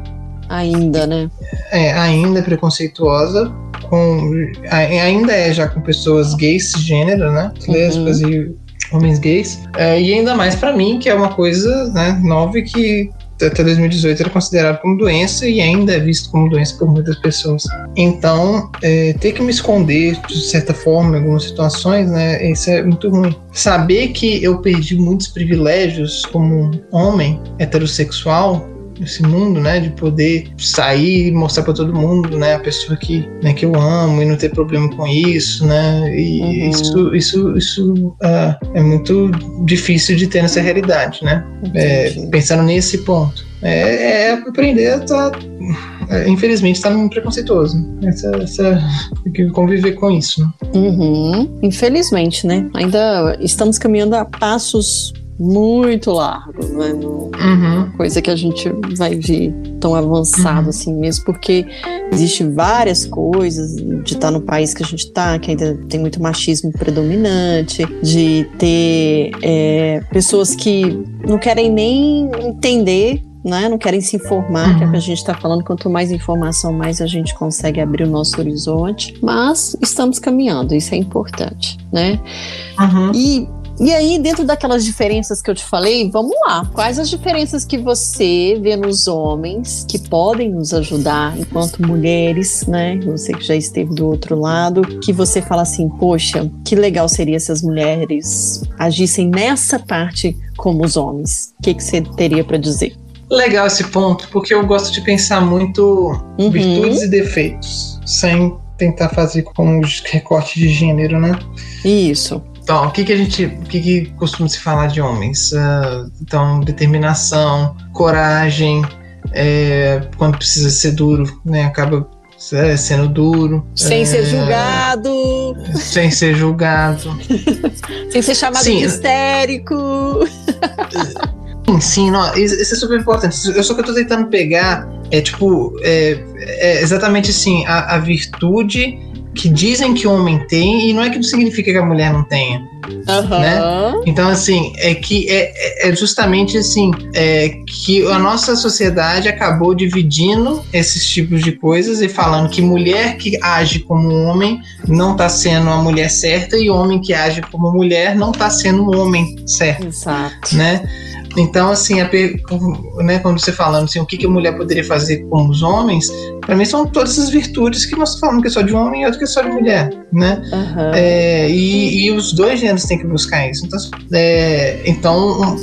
Ainda, né? É, ainda é preconceituosa, com, ainda é já com pessoas gays gênero, né? Lésbicas uhum. e homens gays. É, e ainda mais para mim, que é uma coisa né, nova que até 2018 era considerado como doença e ainda é visto como doença por muitas pessoas. Então, é, ter que me esconder de certa forma em algumas situações, né, isso é muito ruim. Saber que eu perdi muitos privilégios como homem heterossexual esse mundo, né, de poder sair e mostrar para todo mundo, né, a pessoa que, né, que eu amo e não ter problema com isso, né, e uhum. isso, isso, isso uh, é muito difícil de ter nessa realidade, né, é, pensando nesse ponto. É, é aprender a tá, é, infelizmente está num preconceituoso. Essa, essa, tem que conviver com isso. Né? Uhum. Infelizmente, né? Ainda estamos caminhando a passos muito largo, né? Uhum. Coisa que a gente vai ver tão avançado uhum. assim mesmo, porque existe várias coisas de estar no país que a gente está, que ainda tem muito machismo predominante, de ter é, pessoas que não querem nem entender né? Não querem se informar, uhum. que é o que a gente está falando. Quanto mais informação, mais a gente consegue abrir o nosso horizonte. Mas estamos caminhando, isso é importante, né? Uhum. E e aí, dentro daquelas diferenças que eu te falei, vamos lá. Quais as diferenças que você vê nos homens que podem nos ajudar enquanto mulheres, né? Você que já esteve do outro lado, que você fala assim, poxa, que legal seria se as mulheres agissem nessa parte como os homens. O que, que você teria para dizer? Legal esse ponto, porque eu gosto de pensar muito uhum. virtudes e defeitos, sem tentar fazer com os recortes de gênero, né? Isso. Então, o que, que a gente. O que, que costuma se falar de homens? Uh, então, determinação, coragem, é, quando precisa ser duro, né? Acaba é, sendo duro. Sem é, ser julgado. Sem ser julgado. sem ser chamado Sim. de histérico. Sim, sim, não, isso é super importante. Eu só que eu tô tentando pegar é tipo é, é exatamente assim a, a virtude que dizem que o homem tem e não é que não significa que a mulher não tenha. Uhum. Né? Então, assim, é que é, é justamente assim é que a nossa sociedade acabou dividindo esses tipos de coisas e falando que mulher que age como homem não está sendo a mulher certa e homem que age como mulher não está sendo o homem certo. Exato. Né? Então, assim, a, né, quando você falando assim, o que, que a mulher poderia fazer com os homens, para mim são todas essas virtudes que nós falamos que é só de homem e outro que é só de mulher, né? Uhum. É, e, e, os dois gêneros têm que buscar isso. Então, é, então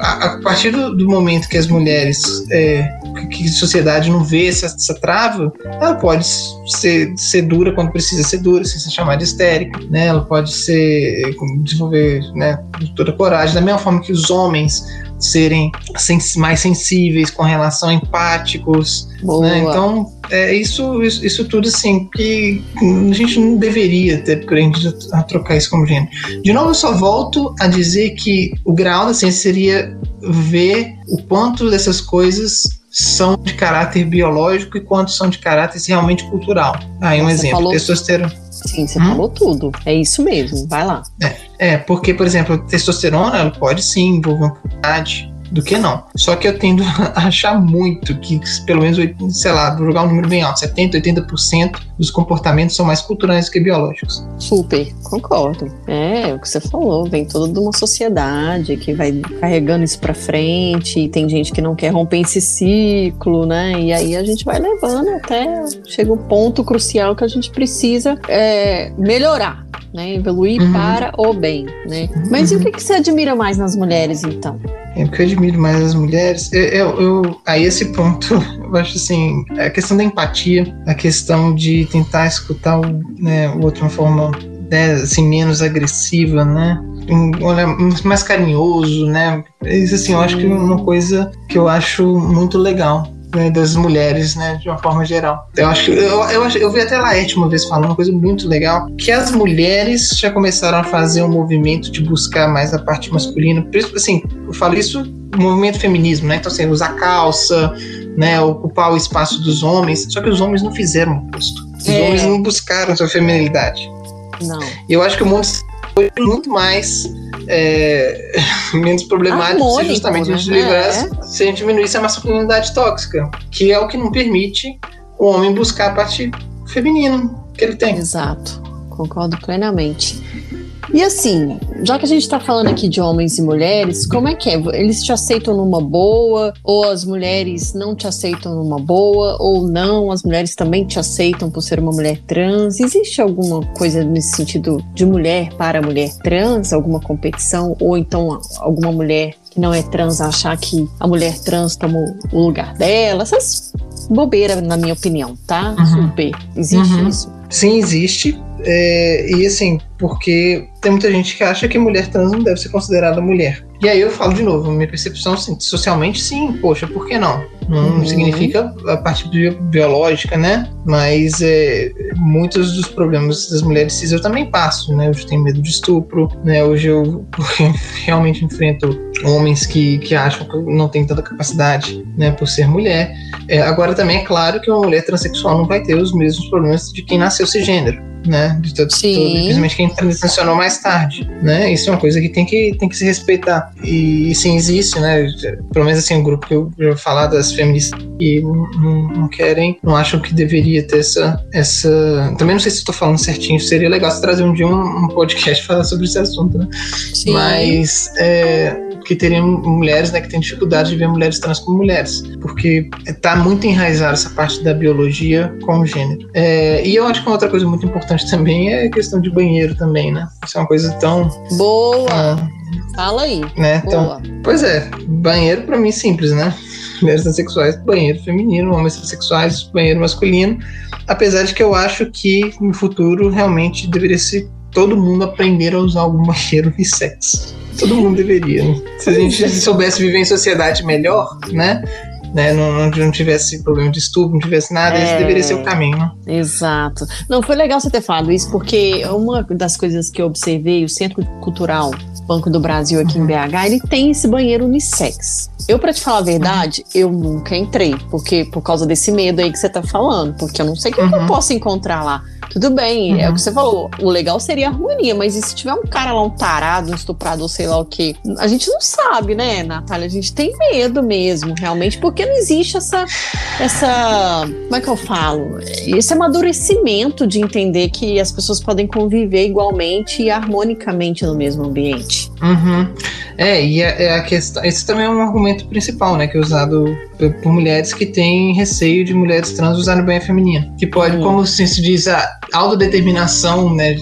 a, a, partir do, do, momento que as mulheres, é, que a sociedade não vê essa, essa trava, ela pode ser, ser dura quando precisa ser dura, sem se chamar de histérica, né? Ela pode ser desenvolver, né, toda coragem, da mesma forma que os homens serem sens mais sensíveis com relação a empáticos. Né? Então, é isso, isso, isso, tudo assim que a gente não deveria ter aprendido a trocar isso como gênero. De novo, eu só volto a dizer que o grau da ciência seria ver o quanto dessas coisas são de caráter biológico e quanto são de caráter realmente cultural. Aí um Você exemplo, falou... testosterona. Sim, você hum? falou tudo. É isso mesmo, vai lá. É, é, porque, por exemplo, testosterona ela pode sim envolver uma oportunidade do que não. Só que eu tendo a achar muito que, pelo menos, sei lá, vou jogar um número bem alto, 70%, 80% dos comportamentos são mais culturais que biológicos. Super, concordo. É, o que você falou, vem toda de uma sociedade que vai carregando isso pra frente, e tem gente que não quer romper esse ciclo, né? E aí a gente vai levando até chega o um ponto crucial que a gente precisa é, melhorar. Né, evoluir uhum. para o bem, né? Mas uhum. e o que, que você admira mais nas mulheres, então? É o que eu admiro mais as mulheres. Eu, eu, eu, aí esse ponto, eu acho assim, a questão da empatia, a questão de tentar escutar o, né, o outro de uma forma né, assim, menos agressiva, né? olha, mais carinhoso, né? Isso assim, eu acho que é uma coisa que eu acho muito legal né, das mulheres, né, de uma forma geral. Eu acho, eu, eu, eu vi até a Laerte uma vez falando uma coisa muito legal, que as mulheres já começaram a fazer um movimento de buscar mais a parte masculina. Assim, eu falo isso movimento feminismo, né? Então, assim, usar calça, né, ocupar o espaço dos homens. Só que os homens não fizeram o oposto. Os é. homens não buscaram sua feminilidade. Não. E eu acho que o mundo foi muito mais é, menos problemático Harmônico, se justamente né? a gente livrasse, é. se a gente diminuísse a masculinidade tóxica, que é o que não permite o homem buscar a parte feminina que ele tem. Exato, concordo plenamente. E assim, já que a gente tá falando aqui de homens e mulheres, como é que é? Eles te aceitam numa boa? Ou as mulheres não te aceitam numa boa? Ou não, as mulheres também te aceitam por ser uma mulher trans? Existe alguma coisa nesse sentido de mulher para mulher trans? Alguma competição? Ou então alguma mulher que não é trans achar que a mulher trans toma o lugar dela? Essas bobeiras, na minha opinião, tá? Uhum. Super. Existe Uhum. isso? Sim, existe. É, e assim, porque tem muita gente que acha que mulher trans não deve ser considerada mulher. E aí eu falo de novo, minha percepção, assim, socialmente, sim, poxa, por que não? Não Uhum. significa a parte bi- biológica, né? Mas é, muitos dos problemas das mulheres cis eu também passo, né? Hoje eu tenho medo de estupro, né? Hoje eu realmente enfrento homens que, que acham que eu não tenho tanta capacidade, né? Por ser mulher. É, agora também é claro que uma mulher transexual não vai ter os mesmos problemas de quem nasceu cisgênero, né? De todo, Sim. todo- principalmente quem transicionou mais tarde, né? Isso é uma coisa que tem que, tem que se respeitar. E sim, existe, né? Pelo menos assim, um grupo que eu já falar das feministas que não, não- não querem, não acham que deveria ter essa, essa. Também não sei se estou falando certinho, seria legal se trazer um dia um, um podcast falar sobre esse assunto, né? Sim. Mas é, que teriam mulheres né, que têm dificuldade de ver mulheres trans como mulheres, porque está muito enraizada essa parte da biologia com o gênero. É, e eu acho que uma outra coisa muito importante também é a questão de banheiro também, né? Isso é uma coisa tão. Boa! ah, Fala aí. né, Boa. Pois é, banheiro pra mim simples, né? Mulheres transexuais, banheiro feminino, homens transexuais, banheiro masculino. Apesar de que eu acho que no futuro realmente deveria ser todo mundo aprender a usar algum banheiro unissex. Todo mundo deveria. né? Se a gente soubesse viver em sociedade melhor, né? Né? Não, não, não tivesse problema de estupro, não tivesse nada, esse É. deveria ser o caminho, né? Exato. Não, foi legal você ter falado isso, porque uma das coisas que eu observei, o Centro Cultural Banco do Brasil aqui em BH, ele tem esse banheiro unissex. Eu, pra te falar a verdade, eu nunca entrei, porque por causa desse medo aí que você tá falando, porque eu não sei o que, que eu Uhum. posso encontrar lá. Tudo bem, é o Uhum. que você falou. O legal seria a harmonia, mas e se tiver um cara lá, um tarado, um estuprador, sei lá o quê? A gente não sabe, né, Natália? A gente tem medo mesmo, realmente, porque não existe essa. essa como é que eu falo? Esse amadurecimento de entender que as pessoas podem conviver igualmente e harmonicamente no mesmo ambiente. Uhum. É, e a, é a questão. Esse também é um argumento principal, né? Que é usado por, por mulheres que têm receio de mulheres trans usarem banho feminino. Que pode, Hum. como se diz, a autodeterminação, né?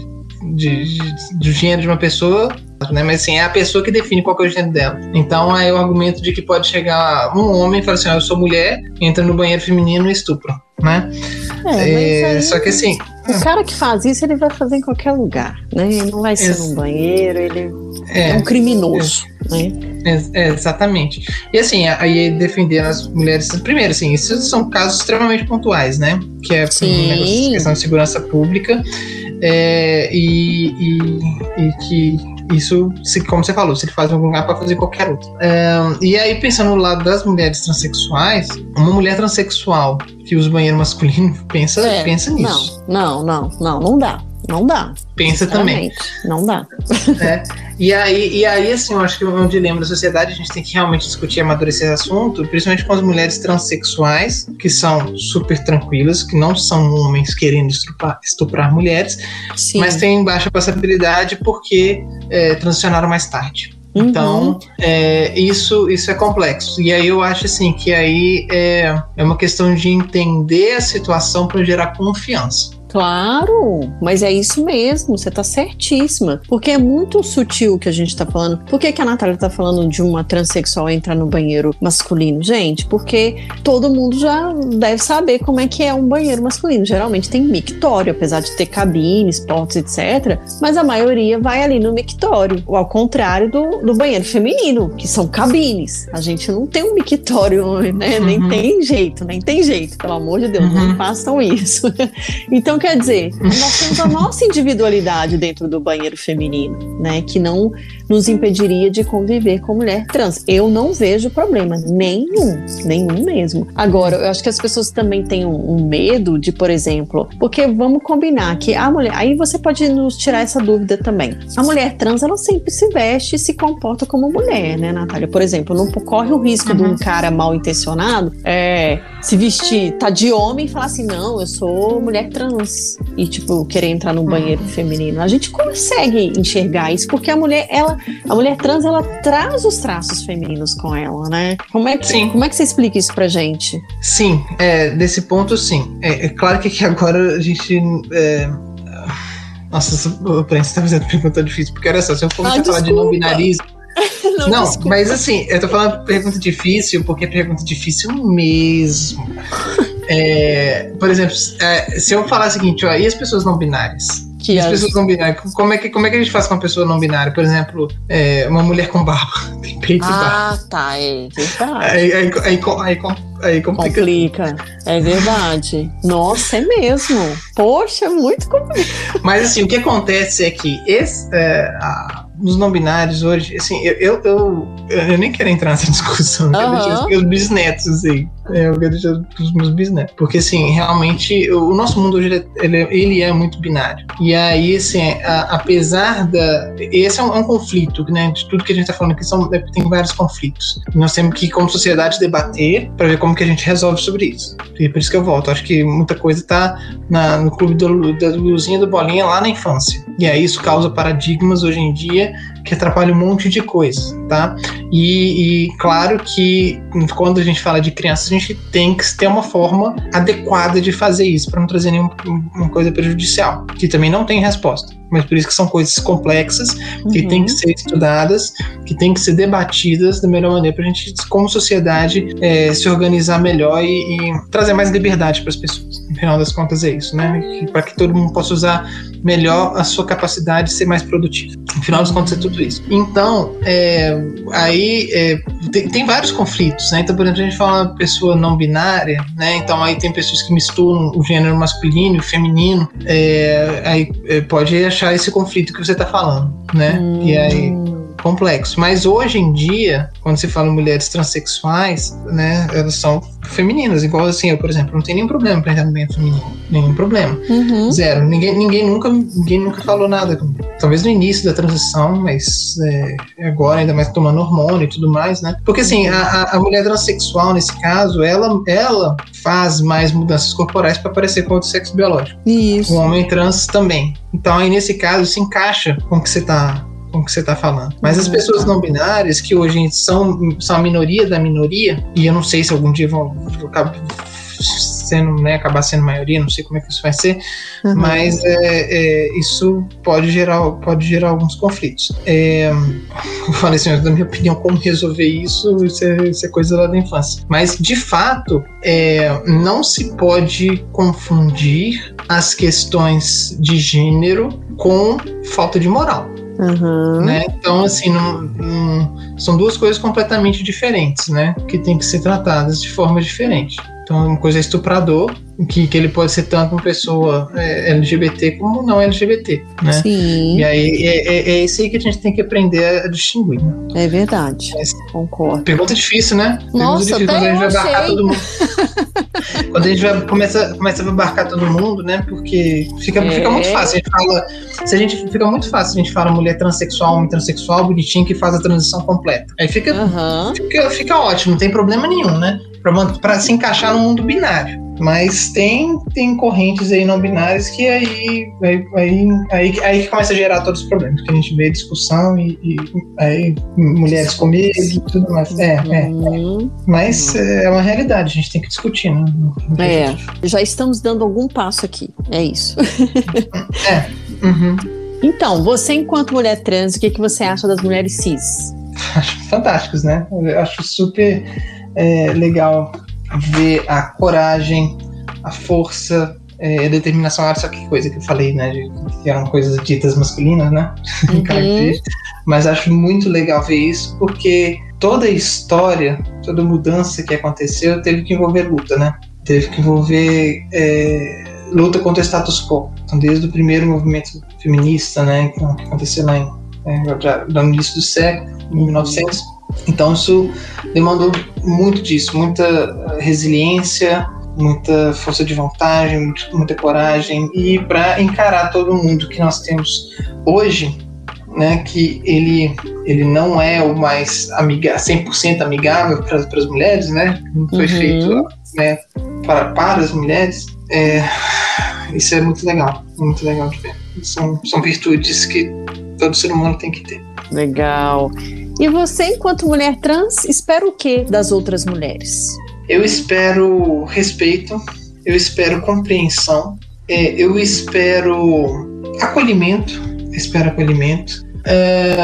De, de- do gênero de uma pessoa. Né, mas assim, é a pessoa que define qual que é o gênero dela. Então aí o argumento de que pode chegar um homem e falar assim: ah, eu sou mulher, entra no banheiro feminino e estupra. Né? É, É, aí, só que assim, o cara que faz isso, ele vai fazer em qualquer lugar, né? Ele não vai ser Ex- num banheiro, ele é, é, um criminoso, né? É, é, exatamente. E assim, aí defender as mulheres. Primeiro, assim, esses são casos extremamente pontuais, né? Que é Sim. negócio- questão de segurança pública. é, e, e- e que isso, se, como você falou, se ele faz em algum lugar, pode fazer qualquer outro. É, e aí, pensando no lado das mulheres transexuais, uma mulher transexual que usa banheiro masculino, pensa, É, pensa nisso. Não, não, não, não, não dá. Não dá. Pensa também. Não dá. né? E aí, e aí, assim, eu acho que é um dilema da sociedade, a gente tem que realmente discutir e amadurecer esse assunto, principalmente com as mulheres transexuais, que são super tranquilas, que não são homens querendo estuprar, estuprar mulheres, Sim. mas têm baixa passabilidade porque é, transicionaram mais tarde. Uhum. Então, é, isso, isso é complexo. E aí eu acho assim que aí é, é uma questão de entender a situação para gerar confiança. Claro, mas é isso mesmo, você tá certíssima. Porque é muito sutil o que a gente tá falando. Por que, que a Natália tá falando de uma transexual entrar no banheiro masculino? Gente, porque todo mundo já deve saber como é que é um banheiro masculino. Geralmente tem mictório, apesar de ter cabines, portas, etc. Mas a maioria vai ali no mictório. Ou ao contrário do, do banheiro feminino, que são cabines. A gente não tem um mictório, né? Nem Uhum. tem jeito, nem tem jeito. Pelo amor de Deus, Uhum. não façam isso. Então, quer dizer, nós temos a nossa individualidade dentro do banheiro feminino, né? Que não nos impediria de conviver com mulher trans. Eu não vejo problema nenhum, nenhum mesmo. Agora, eu acho que as pessoas também têm um, um medo de, por exemplo, porque vamos combinar que a mulher. Aí você pode nos tirar essa dúvida também. A mulher trans, ela sempre se veste e se comporta como mulher, né, Natália? Por exemplo, não corre o risco de um Uhum. cara mal intencionado é, se vestir, tá de homem e falar assim, não, eu sou mulher trans. E, tipo, querer entrar num banheiro feminino. A gente consegue enxergar isso, porque a mulher, ela, a mulher trans, ela traz os traços femininos com ela, né? Como é que, Sim. Como é que você explica isso pra gente? Sim, é, desse ponto sim. É, é claro que aqui agora a gente. É... Nossa, o Prensa tá fazendo pergunta difícil, porque olha só, se eu começar Ah, falar de não binarismo. Não, Não, mas assim, eu tô falando pergunta difícil porque é pergunta difícil mesmo. É, por exemplo, é, se eu falar o seguinte, ó, e as pessoas não binárias? Que as as- pessoas não binárias, como é, que, como é que a gente faz com uma pessoa não binária? Por exemplo, é, uma mulher com barba, tem peito e barba. Ah, tá, é verdade. Aí, aí, aí, aí, aí complica. Complica. É verdade. Nossa, é mesmo. Poxa, muito complicado. Mas assim, o que acontece é que esse, é, a- os não binários hoje, assim, eu, eu, eu, eu nem quero entrar nessa discussão, eu isso para os bisnetos, assim. É, eu quero deixar para os meus bisnetos. Porque, assim, realmente, o, o nosso mundo hoje, ele, é- ele, é- é muito binário. E aí, assim, a- apesar da... Esse é um, é um conflito, né? De tudo que a gente está falando aqui, são, é, tem vários conflitos. Nós temos que, como sociedade, debater para ver como que a gente resolve sobre isso. E por isso que eu volto. Acho que muita coisa está na- no clube do, da luzinha do bolinha lá na infância. E aí isso causa paradigmas hoje em dia que atrapalham um monte de coisa, tá? E, e claro que quando a gente fala de criança, a gente tem que ter uma forma adequada de fazer isso para não trazer nenhuma coisa prejudicial, que também não tem resposta. Mas por isso que são coisas complexas que Uhum. têm que ser estudadas, que têm que ser debatidas da melhor maneira para a gente, como sociedade, eh, se organizar melhor e, e trazer mais liberdade para as pessoas. No final das contas é isso, né? Para que todo mundo possa usar melhor a sua capacidade de ser mais produtivo. No final das contas é tudo isso. Então, é, aí é, tem, tem vários conflitos, né? Então, por exemplo, a gente fala pessoa não binária, né? Então aí tem pessoas que misturam o gênero masculino e o feminino, é, aí é, pode achar esse conflito que você está falando, né? E aí complexo. Mas hoje em dia, quando se fala em mulheres transexuais, né, elas são femininas. Igual assim, eu, por exemplo, não tenho nenhum problema pra entrar no meio feminino. Nenhum problema. Uhum. Zero. Ninguém, ninguém, nunca, ninguém nunca falou nada comigo. Talvez no início da transição, mas é, agora, ainda mais tomando hormônio e tudo mais, né? Porque assim, a, a- a mulher transexual, nesse caso, ela, ela faz mais mudanças corporais para parecer com outro sexo biológico. Isso. O homem trans também. Então, aí nesse caso, se encaixa com o que você tá, com o que você tá falando. Mas as Uhum. pessoas não binárias, que hoje são, são a minoria da minoria, e eu não sei se algum dia vão, sendo, né, acabar sendo maioria, não sei como é que isso vai ser, Uhum. mas é, é, isso pode gerar, pode gerar alguns conflitos. É, eu falei assim, na minha opinião, como resolver isso, isso é, isso é coisa lá da infância. Mas, de fato, é, não se pode confundir as questões de gênero com falta de moral. Uhum. Né? Então, assim, são duas coisas completamente diferentes, né? Que tem que ser tratadas de forma diferente. Então, uma coisa é estuprador, que, que ele pode ser tanto uma pessoa é, LGBT como não LGBT, né? Sim, E aí é, é, é isso aí que a gente tem que aprender a distinguir. Né? é verdade. Mas- Concordo. Pergunta difícil, né? Pergunta Nossa, difícil quando a gente vai abarcar todo mundo. quando a gente vai, começa, começa a abarcar todo mundo, né? Porque fica, É. fica muito fácil. A gente fala. Se a gente fica muito fácil, a gente fala mulher transexual, homem transexual, bonitinho, que faz a transição completa. Aí fica, Aham. fica, fica ótimo, não tem problema nenhum, né? Pra se encaixar no mundo binário. Mas tem, tem correntes aí não binárias que aí, aí, aí, aí, aí que começa a gerar todos os problemas. Que a gente vê discussão e, e aí mulheres com medo e tudo mais. É, é. Uhum. Mas é, é uma realidade, a gente tem que discutir, né? É, já estamos dando algum passo aqui. É isso. Uhum. Então, você, enquanto mulher trans, o que, que você acha das mulheres cis? Acho fantásticos, né? Eu acho super é, legal ver a coragem, a força, é, a determinação. Olha só que coisa que eu falei, né? de- Que eram coisas ditas masculinas, né? Uhum. Mas acho muito legal ver isso, porque toda a história, toda mudança que aconteceu teve que envolver luta, né? Teve que envolver é, luta contra o status quo. Então, desde o primeiro movimento feminista, né? Que aconteceu lá em, é, já no início do século, em 1900. Então, isso demandou muito disso, muita eh, resiliência, muita força de vontade, muita coragem e para encarar todo mundo que nós temos hoje, né, que ele ele não é o mais amiga, 100% amigável para as mulheres, né? Não foi Uhum. feito né, para, para as mulheres, é, isso é muito legal, muito legal de ver. São, são virtudes que todo ser humano tem que ter. Legal. E você, enquanto mulher trans, espera o que das outras mulheres? Eu espero respeito, eu espero compreensão, é, eu espero acolhimento, espero acolhimento, é,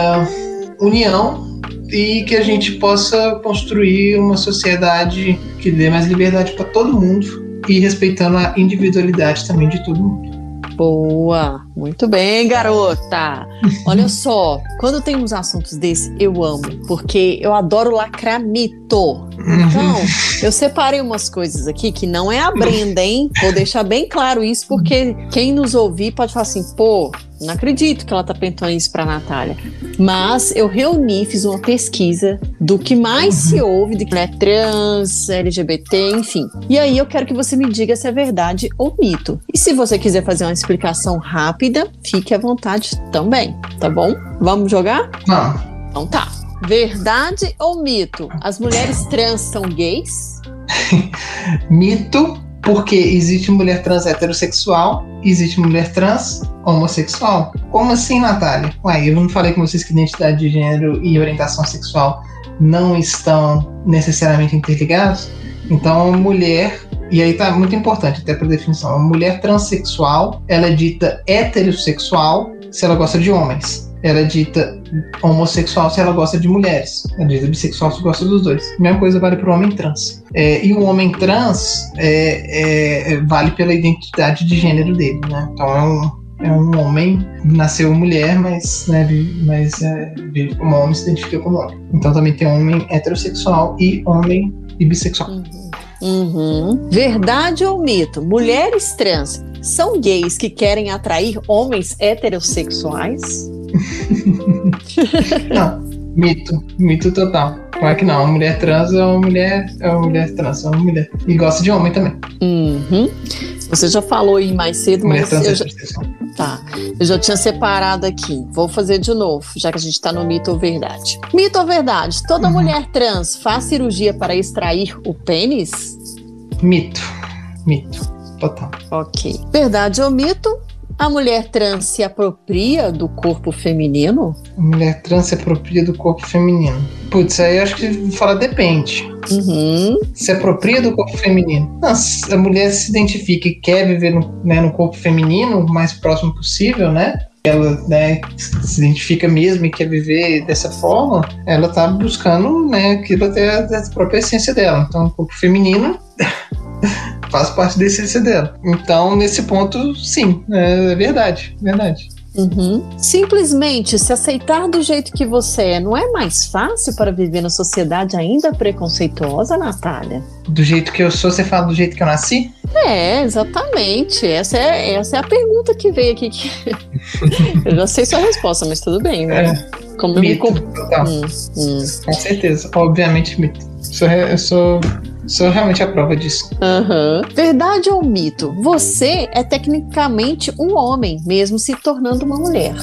união e que a gente possa construir uma sociedade que dê mais liberdade para todo mundo e respeitando a individualidade também de todo mundo. Boa, muito bem, garota. Olha só, quando tem uns assuntos desses, eu amo, porque eu adoro lacrar mito. Então, eu separei umas coisas aqui que não é a Brenda, hein? Vou deixar bem claro isso, porque quem nos ouvir pode falar assim, pô, não acredito que ela tá perguntando isso pra Natália. Mas eu reuni, fiz uma pesquisa do que mais se ouve de mulher trans, LGBT, enfim. E aí eu quero que você me diga se é verdade ou mito. E se você quiser fazer uma explicação rápida, fique à vontade também, tá bom? Vamos jogar? Vamos. Então tá. Verdade ou mito? As mulheres trans são gays? Mito, porque existe mulher trans heterossexual, existe mulher trans homossexual. Como assim, Natália? Ué, eu não falei com vocês que identidade de gênero e orientação sexual não estão necessariamente interligados? Então, mulher, e aí tá muito importante até para definição, a mulher transexual, ela é dita heterossexual se ela gosta de homens. Ela é dita homossexual se ela gosta de mulheres. Ela é dita bissexual se gosta dos dois. A mesma coisa vale para o homem trans. É, e o homem trans é, é, vale pela identidade de gênero dele, né? Então é um, é um homem, nasceu mulher, mas, né, mas é, vive como homem, se identifica como homem. Então também tem homem heterossexual e homem e bissexual. Uhum. Verdade ou mito? Mulheres trans são gays que querem atrair homens heterossexuais? não, mito, mito total. Claro que não, uma mulher trans é uma mulher, é uma mulher trans, é uma mulher. E gosta de homem também. Uhum. Você já falou aí mais cedo, mas eu já, tá. eu já tinha separado aqui. Vou fazer de novo, já que a gente tá no mito ou verdade. Mito ou verdade? Toda Uhum. mulher trans faz cirurgia para extrair o pênis? Mito, mito, total. Ok. Verdade ou mito? A mulher trans se apropria do corpo feminino? A mulher trans se apropria do corpo feminino. Putz, aí eu acho que fala depende. Uhum. Se apropria do corpo feminino. Não, a mulher se identifica e quer viver no, né, no corpo feminino o mais próximo possível, né? Ela né, se identifica mesmo e quer viver dessa forma, ela tá buscando né, aquilo até da própria essência dela. Então, o corpo feminino faz parte da essência dela. Então, nesse ponto, sim, é verdade, verdade. Uhum. Simplesmente se aceitar do jeito que você é não é mais fácil para viver na sociedade ainda preconceituosa, Natália? Do jeito que eu sou, você fala do jeito que eu nasci? É, exatamente. Essa é, essa é a pergunta que veio aqui. que- eu já sei sua resposta, mas tudo bem, né? Como eu me Mito, comp... total. Hum, hum. Com certeza. Obviamente, mito. Sou, re- eu sou, sou realmente a prova disso. Aham. Verdade ou mito? Você é tecnicamente um homem, mesmo se tornando uma mulher.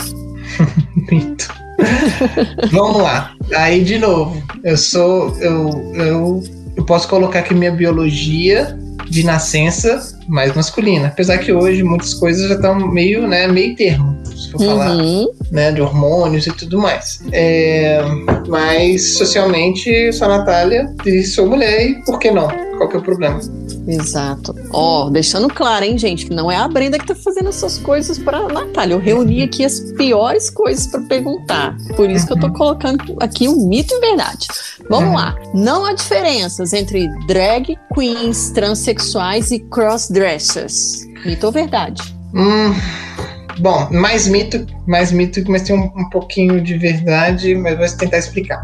Mito. Vamos lá. Aí, de novo, eu sou. Eu, eu, eu posso colocar aqui minha biologia de nascença mais masculina. Apesar que hoje muitas coisas já estão meio, né, meio termo. Se for falar Uhum. né, de hormônios e tudo mais. É, mas socialmente eu sou a Natália e sou mulher e por que não? Qual que é o problema? Exato. Ó, deixando claro, hein, gente, que não é a Brenda que tá fazendo essas coisas pra Natália. Eu reuni aqui as piores coisas pra perguntar. Por isso que eu tô colocando aqui um mito e verdade. Vamos Uhum. lá. Não há diferenças entre drag queens, transexuais e crossdressers. Mito ou verdade? Hum, bom, mais mito, mais mito, mas tem um, um pouquinho de verdade, mas vou tentar explicar.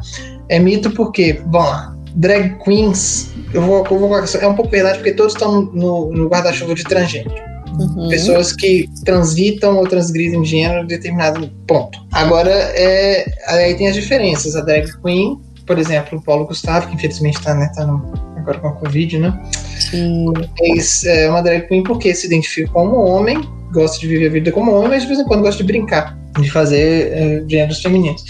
É mito porque, vamos lá, drag queens, eu vou, eu vou é um pouco verdade porque todos estão no, no guarda-chuva de transgênero. Uhum. Pessoas que transitam ou transgridem de gênero em determinado ponto. Agora, é, aí tem as diferenças. A drag queen, por exemplo, o Paulo Gustavo, que infelizmente está né, tá no- agora com a Covid, né? Sim. É uma drag queen porque se identifica como homem, gosta de viver a vida como homem, mas de vez em quando gosta de brincar de fazer é, gêneros femininos.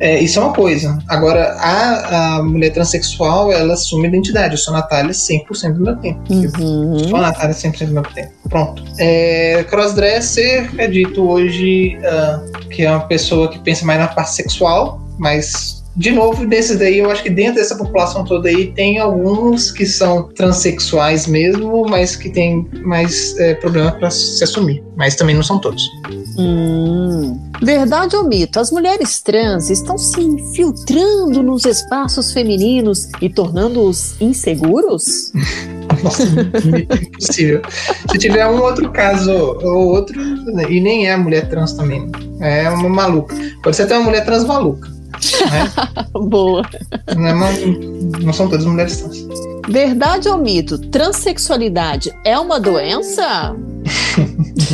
É, isso é uma coisa. Agora, a, a mulher transexual, ela assume identidade. Eu sou Natália 100% do meu tempo. Uhum. Eu sou a Natália 100% do meu tempo. Pronto. É, crossdresser é dito hoje uh, que é uma pessoa que pensa mais na parte sexual, mas de novo, desses daí, eu acho que dentro dessa população toda aí tem alguns que são transexuais mesmo, mas que tem mais é, problema para se assumir. Mas também não são todos. Hum. Verdade ou mito? As mulheres trans estão se infiltrando nos espaços femininos e tornando-os inseguros? Nossa, impossível. Se tiver um outro caso ou outro, e nem é mulher trans também, é uma maluca. Pode ser até uma mulher trans maluca. Né? Boa. Não, é não são todas mulheres trans. Verdade ou mito? Transexualidade é uma doença?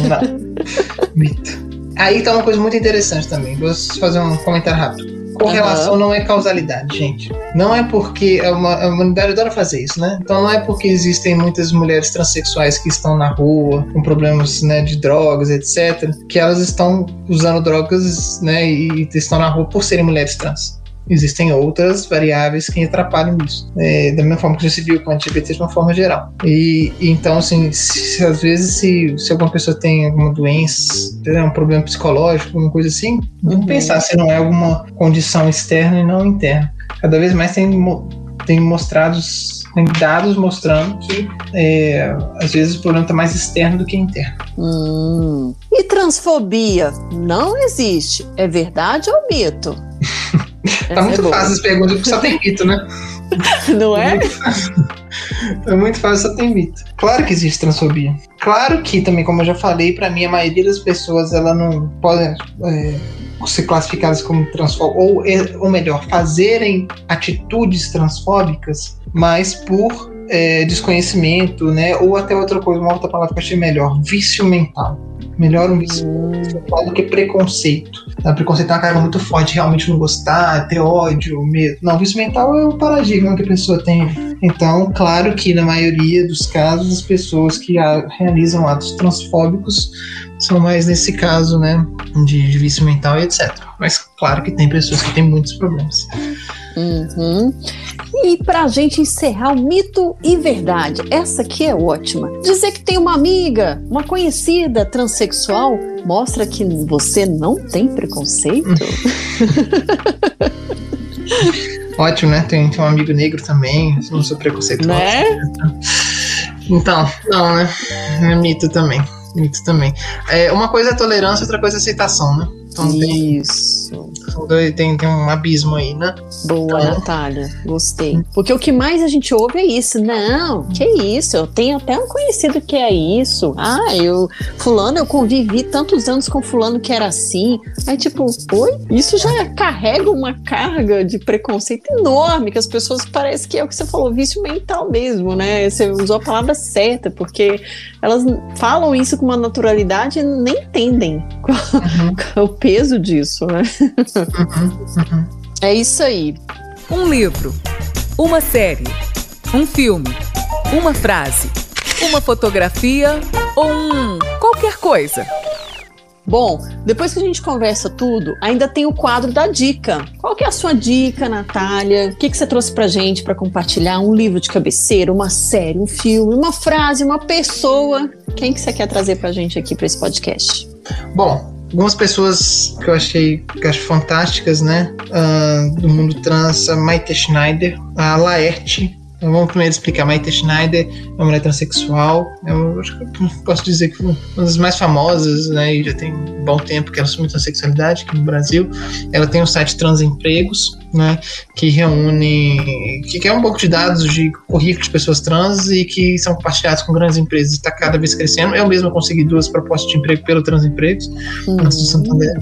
não. Mito. Aí tá uma coisa muito interessante também. Vou fazer um comentário rápido. Correlação uhum. não é causalidade, gente. Não é porque a, uma, a humanidade adora fazer isso, né? Então não é porque existem muitas mulheres transexuais que estão na rua com problemas né, de drogas, etc., que elas estão usando drogas né, e estão na rua por serem mulheres trans existem outras variáveis que atrapalham isso. É, da mesma forma que já se viu com a LGBT de uma forma geral. E, e então, assim, se, às vezes se, se alguma pessoa tem alguma doença, um problema psicológico, alguma coisa assim, vamos uhum. pensar se não é alguma condição externa e não interna. Cada vez mais tem, tem mostrados tem dados mostrando que é, às vezes o problema está mais externo do que interno. Hum. E transfobia não existe? É verdade ou mito? tá muito é fácil as perguntas porque só tem mito, né? Não é? É muito fácil, só tem mito. Claro que existe transfobia. Claro que também, como eu já falei, para mim a maioria das pessoas ela não podem é, ser classificadas como transfóbicas, ou, é, ou melhor, fazerem atitudes transfóbicas, mas por é, desconhecimento, né? Ou até outra coisa, uma outra palavra que eu achei melhor, vício mental. Melhor um vício mental do que preconceito. A preconceito é uma carga muito forte, realmente não gostar, ter ódio, medo. Não, vício mental é o paradigma que a pessoa tem. Então, claro que na maioria dos casos, as pessoas que realizam atos transfóbicos são mais nesse caso, né, de, de vício mental e etc. Mas claro que tem pessoas que têm muitos problemas. Uhum. E para a gente encerrar o mito e verdade, essa aqui é ótima. Dizer que tem uma amiga, uma conhecida transexual, mostra que você não tem preconceito? Ótimo, né? Tem, tem um amigo negro também, não sou preconceituoso. Né? Então, não, né? É mito também. Mito também. É, uma coisa é tolerância, outra coisa é aceitação, né? Então, Isso. Tem, tem, tem, um abismo aí, né? Boa, então... Natália. Gostei. Porque o que mais a gente ouve é isso. Não, que isso? Eu tenho até um conhecido que é isso. Ah, eu. Fulano, eu convivi tantos anos com Fulano que era assim. Aí, tipo, oi? Isso já carrega uma carga de preconceito enorme, que as pessoas parece que é o que você falou, vício mental mesmo, né? Você usou a palavra certa, porque elas falam isso com uma naturalidade e nem entendem uhum. o peso disso, né? Uhum, uhum. É isso aí. Um livro, uma série, um filme, uma frase, uma fotografia ou um qualquer coisa. Bom, depois que a gente conversa tudo, ainda tem o quadro da dica. Qual que é a sua dica, Natália? O que, que você trouxe pra gente para compartilhar? Um livro de cabeceira, uma série, um filme, uma frase, uma pessoa? Quem que você quer trazer pra gente aqui para esse podcast? Bom, algumas pessoas que eu achei que acho fantásticas, né? Uh, do mundo trans, a Maite Schneider, a Laerte, então vamos primeiro explicar. Maite Schneider é uma mulher transexual. Eu acho que posso dizer que uma das mais famosas, né? E já tem um bom tempo que ela assumiu transexualidade aqui no Brasil. Ela tem o site Transempregos, né? Que reúne, que quer um pouco de dados de currículo de pessoas trans e que são compartilhados com grandes empresas. Está cada vez crescendo. Eu mesmo consegui duas propostas de emprego pelo Transempregos, uhum. antes do Santander.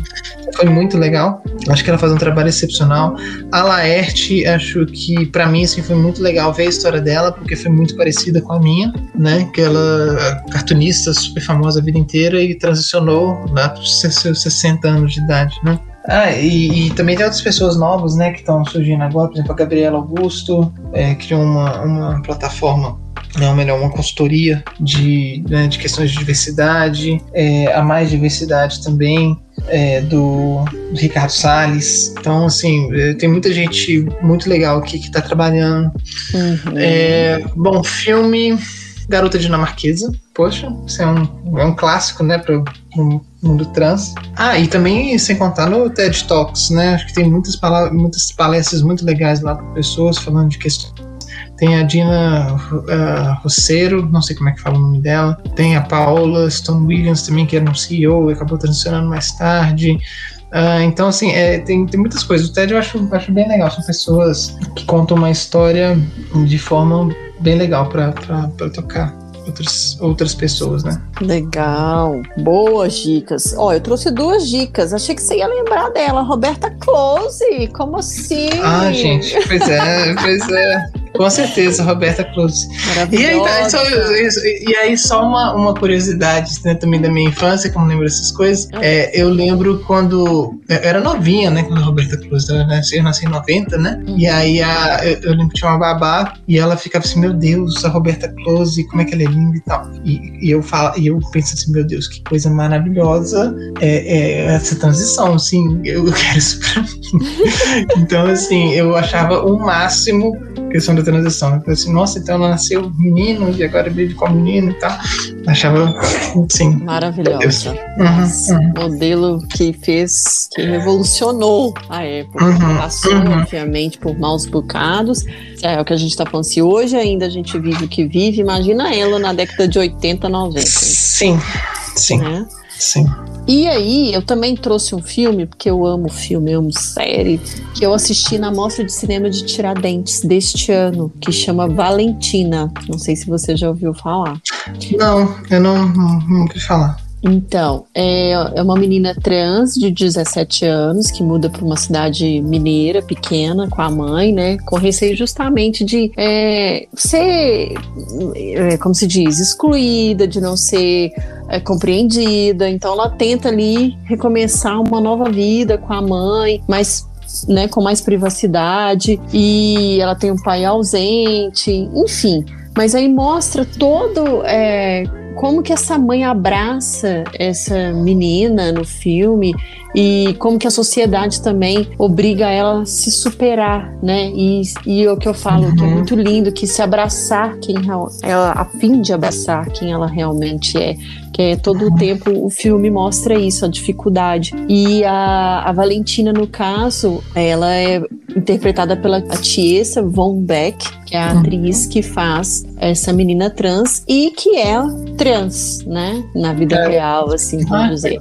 Foi muito legal. Acho que ela faz um trabalho excepcional. A Laerte, acho que para mim assim foi muito legal ver a história dela, porque foi muito parecida com a minha, né? Que ela cartunista super famosa a vida inteira e transicionou lá para os seus 60 anos de idade, né? Ah, e, e, também tem outras pessoas novas, né, que estão surgindo agora, por exemplo, a Gabriela Augusto é, criou uma, uma plataforma né, ou melhor, uma consultoria de, né, de questões de diversidade, é, a mais diversidade também. É, do, do, Ricardo Salles. Então, assim, é, tem muita gente muito legal aqui que está trabalhando. Uhum. É, bom, filme Garota Dinamarquesa. Poxa, isso é um, é um clássico, né, para o mundo trans. Ah, e também, sem contar no TED Talks, né? Acho que tem muitas, muitas palestras muito legais lá com pessoas falando de questões tem a Dina uh, Rossero, não sei como é que fala o nome dela. Tem a Paula Stone Williams também, que era um CEO e acabou transicionando mais tarde. Uh, então, assim, é, tem, tem muitas coisas. O TED eu acho, acho bem legal. São pessoas que contam uma história de forma bem legal para tocar outras, outras pessoas, né? Legal, boas dicas. Ó, eu trouxe duas dicas. Achei que você ia lembrar dela, Roberta Close. Como assim? Ah, gente, pois é, pois é. Com certeza, Roberta Close. E aí, tá, só, e aí, só uma, uma curiosidade né, também da minha infância, como lembro dessas coisas. Ah. É, eu lembro quando. Eu era novinha, né? Quando a Roberta Close ela nasceu, eu nasci em 90, né? Uhum. E aí a, eu, eu, lembro que tinha uma babá e ela ficava assim: Meu Deus, a Roberta Close, como é que ela é linda e tal. E, e eu, falo, e eu penso assim: Meu Deus, que coisa maravilhosa é, é essa transição, assim. Eu quero isso pra mim. então, assim, eu achava o máximo questão da transição. Eu falei assim, nossa, então ela nasceu menino e agora vive com menino e tal. Achava, sim. Maravilhosa. Uhum, uhum. Modelo que fez, que revolucionou a época. Uhum, Passou, uhum. obviamente, por maus bocados. É o que a gente está falando. Se hoje ainda a gente vive o que vive, imagina ela na década de 80, 90. Sim, sim. Né? Sim. E aí, eu também trouxe um filme, porque eu amo filme, eu amo série, que eu assisti na Mostra de Cinema de Tiradentes deste ano, que chama Valentina. Não sei se você já ouviu falar. Não, eu não, não, não ouvi falar. Então, é, é uma menina trans de 17 anos que muda para uma cidade mineira pequena com a mãe, né? Com receio justamente de é, ser, é, como se diz, excluída, de não ser é, compreendida. Então, ela tenta ali recomeçar uma nova vida com a mãe, mas né, com mais privacidade. E ela tem um pai ausente, enfim. Mas aí mostra todo é, como que essa mãe abraça essa menina no filme e como que a sociedade também obriga ela a se superar, né? E, e é o que eu falo, uhum. que é uhum. muito lindo, que se abraçar quem ela, a fim de abraçar quem ela realmente é. É todo o tempo o filme mostra isso, a dificuldade. E a, a Valentina, no caso, ela é interpretada pela Tiesa Von Beck, que é a atriz que faz essa menina trans e que é trans, né? Na vida é. real, assim, vamos ah, dizer.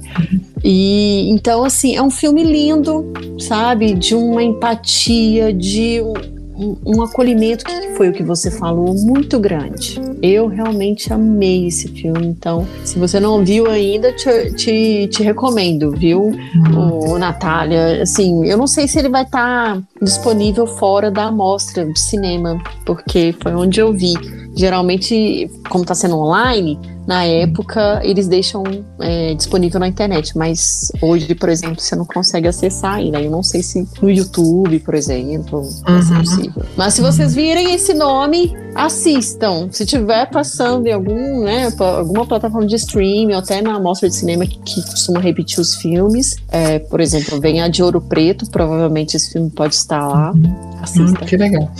E então, assim, é um filme lindo, sabe? De uma empatia, de um, um, acolhimento, que foi o que você falou, muito grande. Eu realmente amei esse filme, então, se você não viu ainda, te, te, te recomendo, viu, uhum. o, Natália? Assim, eu não sei se ele vai estar tá disponível fora da amostra de cinema, porque foi onde eu vi. Geralmente, como está sendo online, na época eles deixam é, disponível na internet, mas hoje, por exemplo, você não consegue acessar ainda. Eu não sei se no YouTube, por exemplo, vai ser uhum. possível. Mas se vocês virem esse nome, assistam. Se tiver passando em algum, né, alguma plataforma de streaming ou até na mostra de cinema que, que costuma repetir os filmes, é, por exemplo, vem a de Ouro Preto, provavelmente esse filme pode estar lá. Assista. Hum, que legal.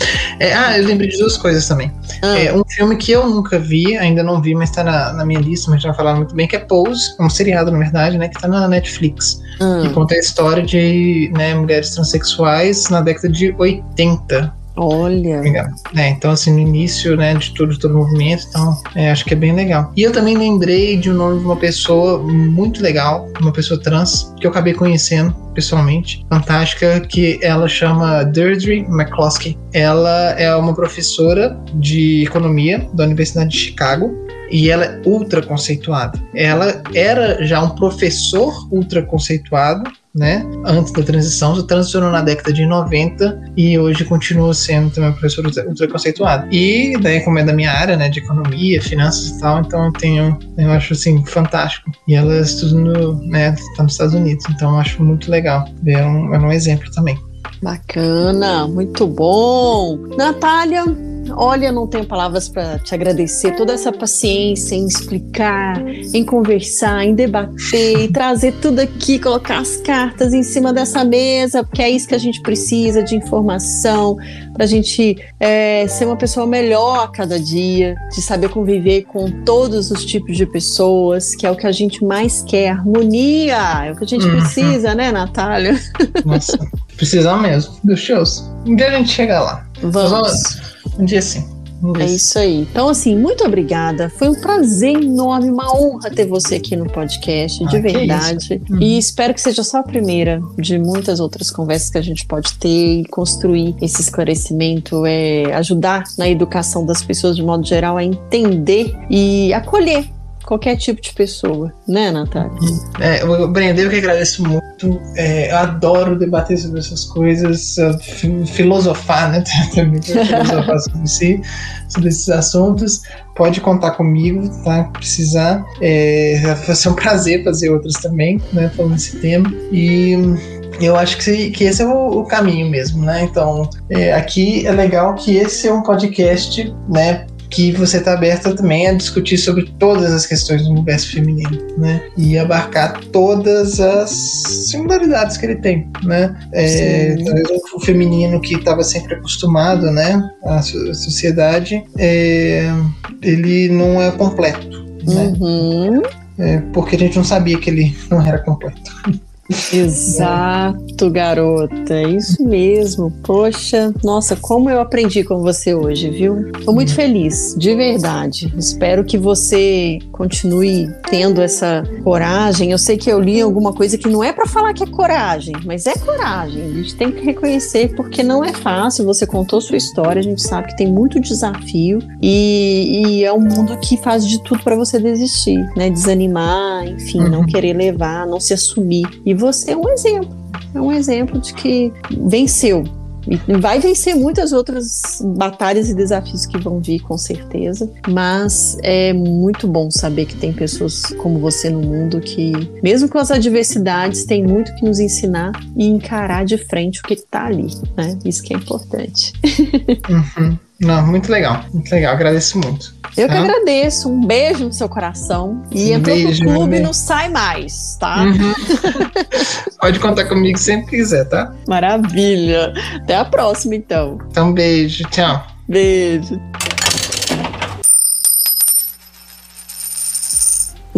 É, ah, eu lembrei de duas coisas também. Ah. É, um filme que eu nunca vi, ainda não vi, mas está na, na, minha lista, mas já falaram muito bem, que é Pose, é um seriado, na verdade, né, que está na Netflix. Ah. Que conta a história de né, mulheres transexuais na década de 80. Olha. É, então, assim, no início, né, de todo, todo o movimento, então, é, acho que é bem legal. E eu também lembrei de um nome de uma pessoa muito legal, uma pessoa trans, que eu acabei conhecendo pessoalmente, fantástica, que ela chama Deirdre McCloskey. Ela é uma professora de economia da Universidade de Chicago e ela é ultra conceituada. Ela era já um professor ultra conceituado né? Antes da transição, já transicionou na década de 90 e hoje continua sendo também um professor ultra conceituado. E daí, como é da minha área, né, de economia, finanças e tal, então eu tenho, eu acho assim, fantástico. E ela estuda no, né, tá nos Estados Unidos, então eu acho muito legal. É um, é um exemplo também. Bacana, muito bom. Natália, olha, não tenho palavras para te agradecer toda essa paciência em explicar, em conversar, em debater e trazer tudo aqui, colocar as cartas em cima dessa mesa, porque é isso que a gente precisa de informação para a gente é, ser uma pessoa melhor a cada dia, de saber conviver com todos os tipos de pessoas, que é o que a gente mais quer, harmonia, é o que a gente uhum. precisa, né, Natália? Nossa, precisa mesmo dos shows. Um dia a gente chega lá. Vamos. Um dia sim. É isso aí. Então, assim, muito obrigada. Foi um prazer enorme, uma honra ter você aqui no podcast, de ah, verdade. Uhum. E espero que seja só a primeira de muitas outras conversas que a gente pode ter e construir esse esclarecimento, é, ajudar na educação das pessoas de modo geral a entender e acolher qualquer tipo de pessoa, né, Natália? É, Brenda, eu que agradeço muito. É, eu adoro debater sobre essas coisas, filosofar, né? Também filosofar sobre si, sobre esses assuntos. Pode contar comigo, tá? Precisar. É, vai ser um prazer fazer outras também, né? Falando desse tema. E eu acho que, que esse é o, o caminho mesmo, né? Então, é, aqui é legal que esse é um podcast, né? Que você está aberta também a discutir sobre todas as questões do universo feminino, né? E abarcar todas as singularidades que ele tem, né? É, o feminino que estava sempre acostumado, né? A sociedade, é, ele não é completo, né? Uhum. É, porque a gente não sabia que ele não era completo. Exato, garota. É isso mesmo. Poxa, nossa, como eu aprendi com você hoje, viu? Tô muito feliz, de verdade. Espero que você continue tendo essa coragem. Eu sei que eu li alguma coisa que não é para falar que é coragem, mas é coragem. A gente tem que reconhecer porque não é fácil. Você contou sua história, a gente sabe que tem muito desafio e, e é um mundo que faz de tudo para você desistir, né? Desanimar, enfim, uhum. não querer levar, não se assumir. E você é um exemplo. É um exemplo de que venceu. E vai vencer muitas outras batalhas e desafios que vão vir, com certeza. Mas é muito bom saber que tem pessoas como você no mundo que, mesmo com as adversidades, tem muito que nos ensinar e encarar de frente o que está ali. Né? Isso que é importante. Uhum. Não, muito legal, muito legal, agradeço muito. Eu tá? que agradeço, um beijo no seu coração. E entrou beijo, pro clube, não sai mais, tá? Uhum. Pode contar comigo sempre que quiser, tá? Maravilha. Até a próxima, então. Então, beijo, tchau. Beijo.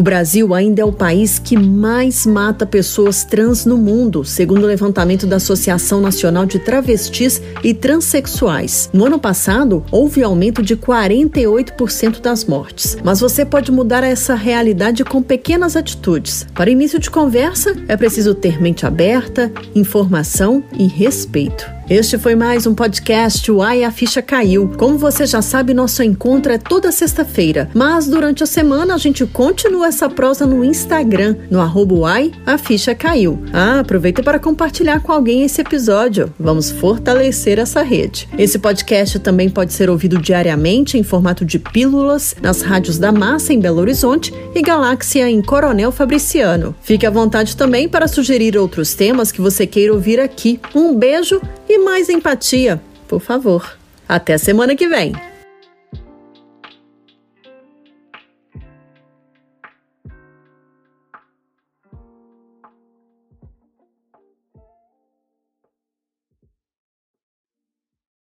O Brasil ainda é o país que mais mata pessoas trans no mundo, segundo o levantamento da Associação Nacional de Travestis e Transsexuais. No ano passado, houve aumento de 48% das mortes. Mas você pode mudar essa realidade com pequenas atitudes. Para início de conversa, é preciso ter mente aberta, informação e respeito. Este foi mais um podcast Uai a Ficha Caiu. Como você já sabe, nosso encontro é toda sexta-feira, mas durante a semana a gente continua essa prosa no Instagram, no arroba Uai a Ficha Caiu. Ah, aproveita para compartilhar com alguém esse episódio. Vamos fortalecer essa rede. Esse podcast também pode ser ouvido diariamente em formato de pílulas nas rádios da Massa em Belo Horizonte e Galáxia em Coronel Fabriciano. Fique à vontade também para sugerir outros temas que você queira ouvir aqui. Um beijo e mais empatia, por favor. Até semana que vem.